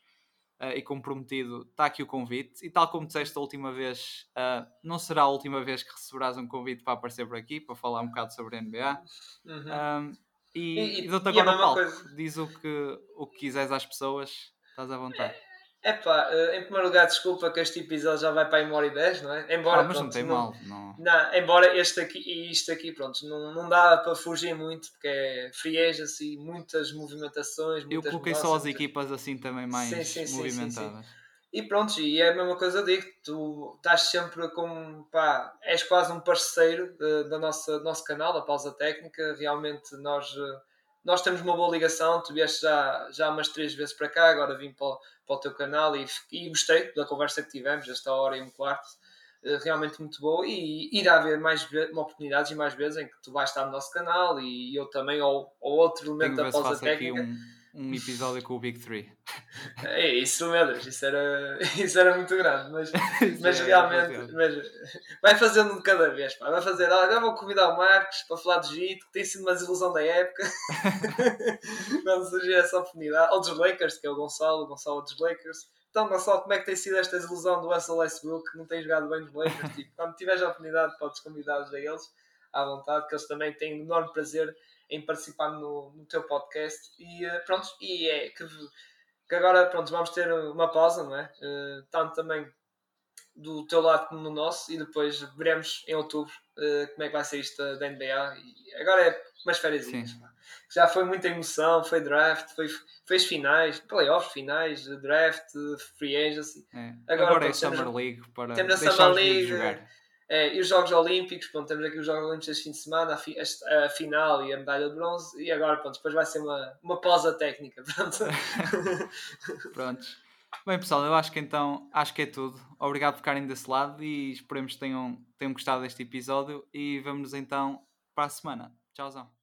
uh, e comprometido, está aqui o convite. E tal como disseste a última vez, uh, não será a última vez que receberás um convite para aparecer por aqui, para falar um bocado sobre a NBA. Uhum. Um, e, e, e dou-te agora o palco. Coisa... Diz o que, o que quiseres às pessoas, estás à vontade. É Epá, uh, em primeiro lugar, desculpa que este episódio já vai para a uma hora e 10, não é? Embora, ah, mas pronto, não tem não, mal, não. não. Embora este aqui e isto aqui, pronto, não, não dá para fugir muito, porque é agency, muitas movimentações. Muitas Eu coloquei só as equipas assim também mais sim, sim, movimentadas. Sim, e pronto, e é a mesma coisa digo, tu estás sempre com, pá, és quase um parceiro uh, da nossa, do nosso canal, da Pausa Técnica, realmente nós... Uh, nós temos uma boa ligação, tu vieste já, já umas três vezes para cá, agora vim para, para o teu canal e, e gostei da conversa que tivemos, esta hora e um quarto, eh, realmente muito boa e irá haver mais oportunidades e mais vezes em que tu vais estar no nosso canal e eu também, ou, ou outro elemento da pausa técnica. Um um episódio com o Big Three. É isso, meu Deus, isso era, isso era muito grande, mas, mas é realmente mas, vai fazendo de cada vez, pá. vai fazer, ah, agora vou convidar o Marcos para falar de Gito, que tem sido uma desilusão da época, quando surgiu essa oportunidade, ou dos Lakers, que é o Gonçalo, o Gonçalo dos Lakers. Então, Gonçalo, como é que tem sido esta desilusão do Russell Westbrook, que não tem jogado bem nos Lakers? Tipo, quando tiveres a oportunidade, podes convidá-los a eles, à vontade, que eles também têm enorme prazer em participar no, no teu podcast e uh, pronto, e é que, que, agora pronto, vamos ter uma pausa, não é? Uh, tanto também do teu lado como no nosso e depois veremos em outubro uh, como é que vai ser isto da NBA e agora é umas férias. já foi muita emoção, foi draft, foi, fez finais, playoffs, finais, draft, free agency. É. Agora, Agora é Summer temos, League para temos a Summer League. É, e os Jogos Olímpicos, pronto, temos aqui os Jogos Olímpicos este fim de semana, a, fi, a, a, final e a medalha de bronze, e agora, pronto, depois vai ser uma, uma pausa técnica. Pronto. Prontos. Bem, pessoal, eu acho que então acho que é tudo. Obrigado por ficarem desse lado e esperemos que tenham, tenham gostado deste episódio e vamos então para a semana. Tchauzão.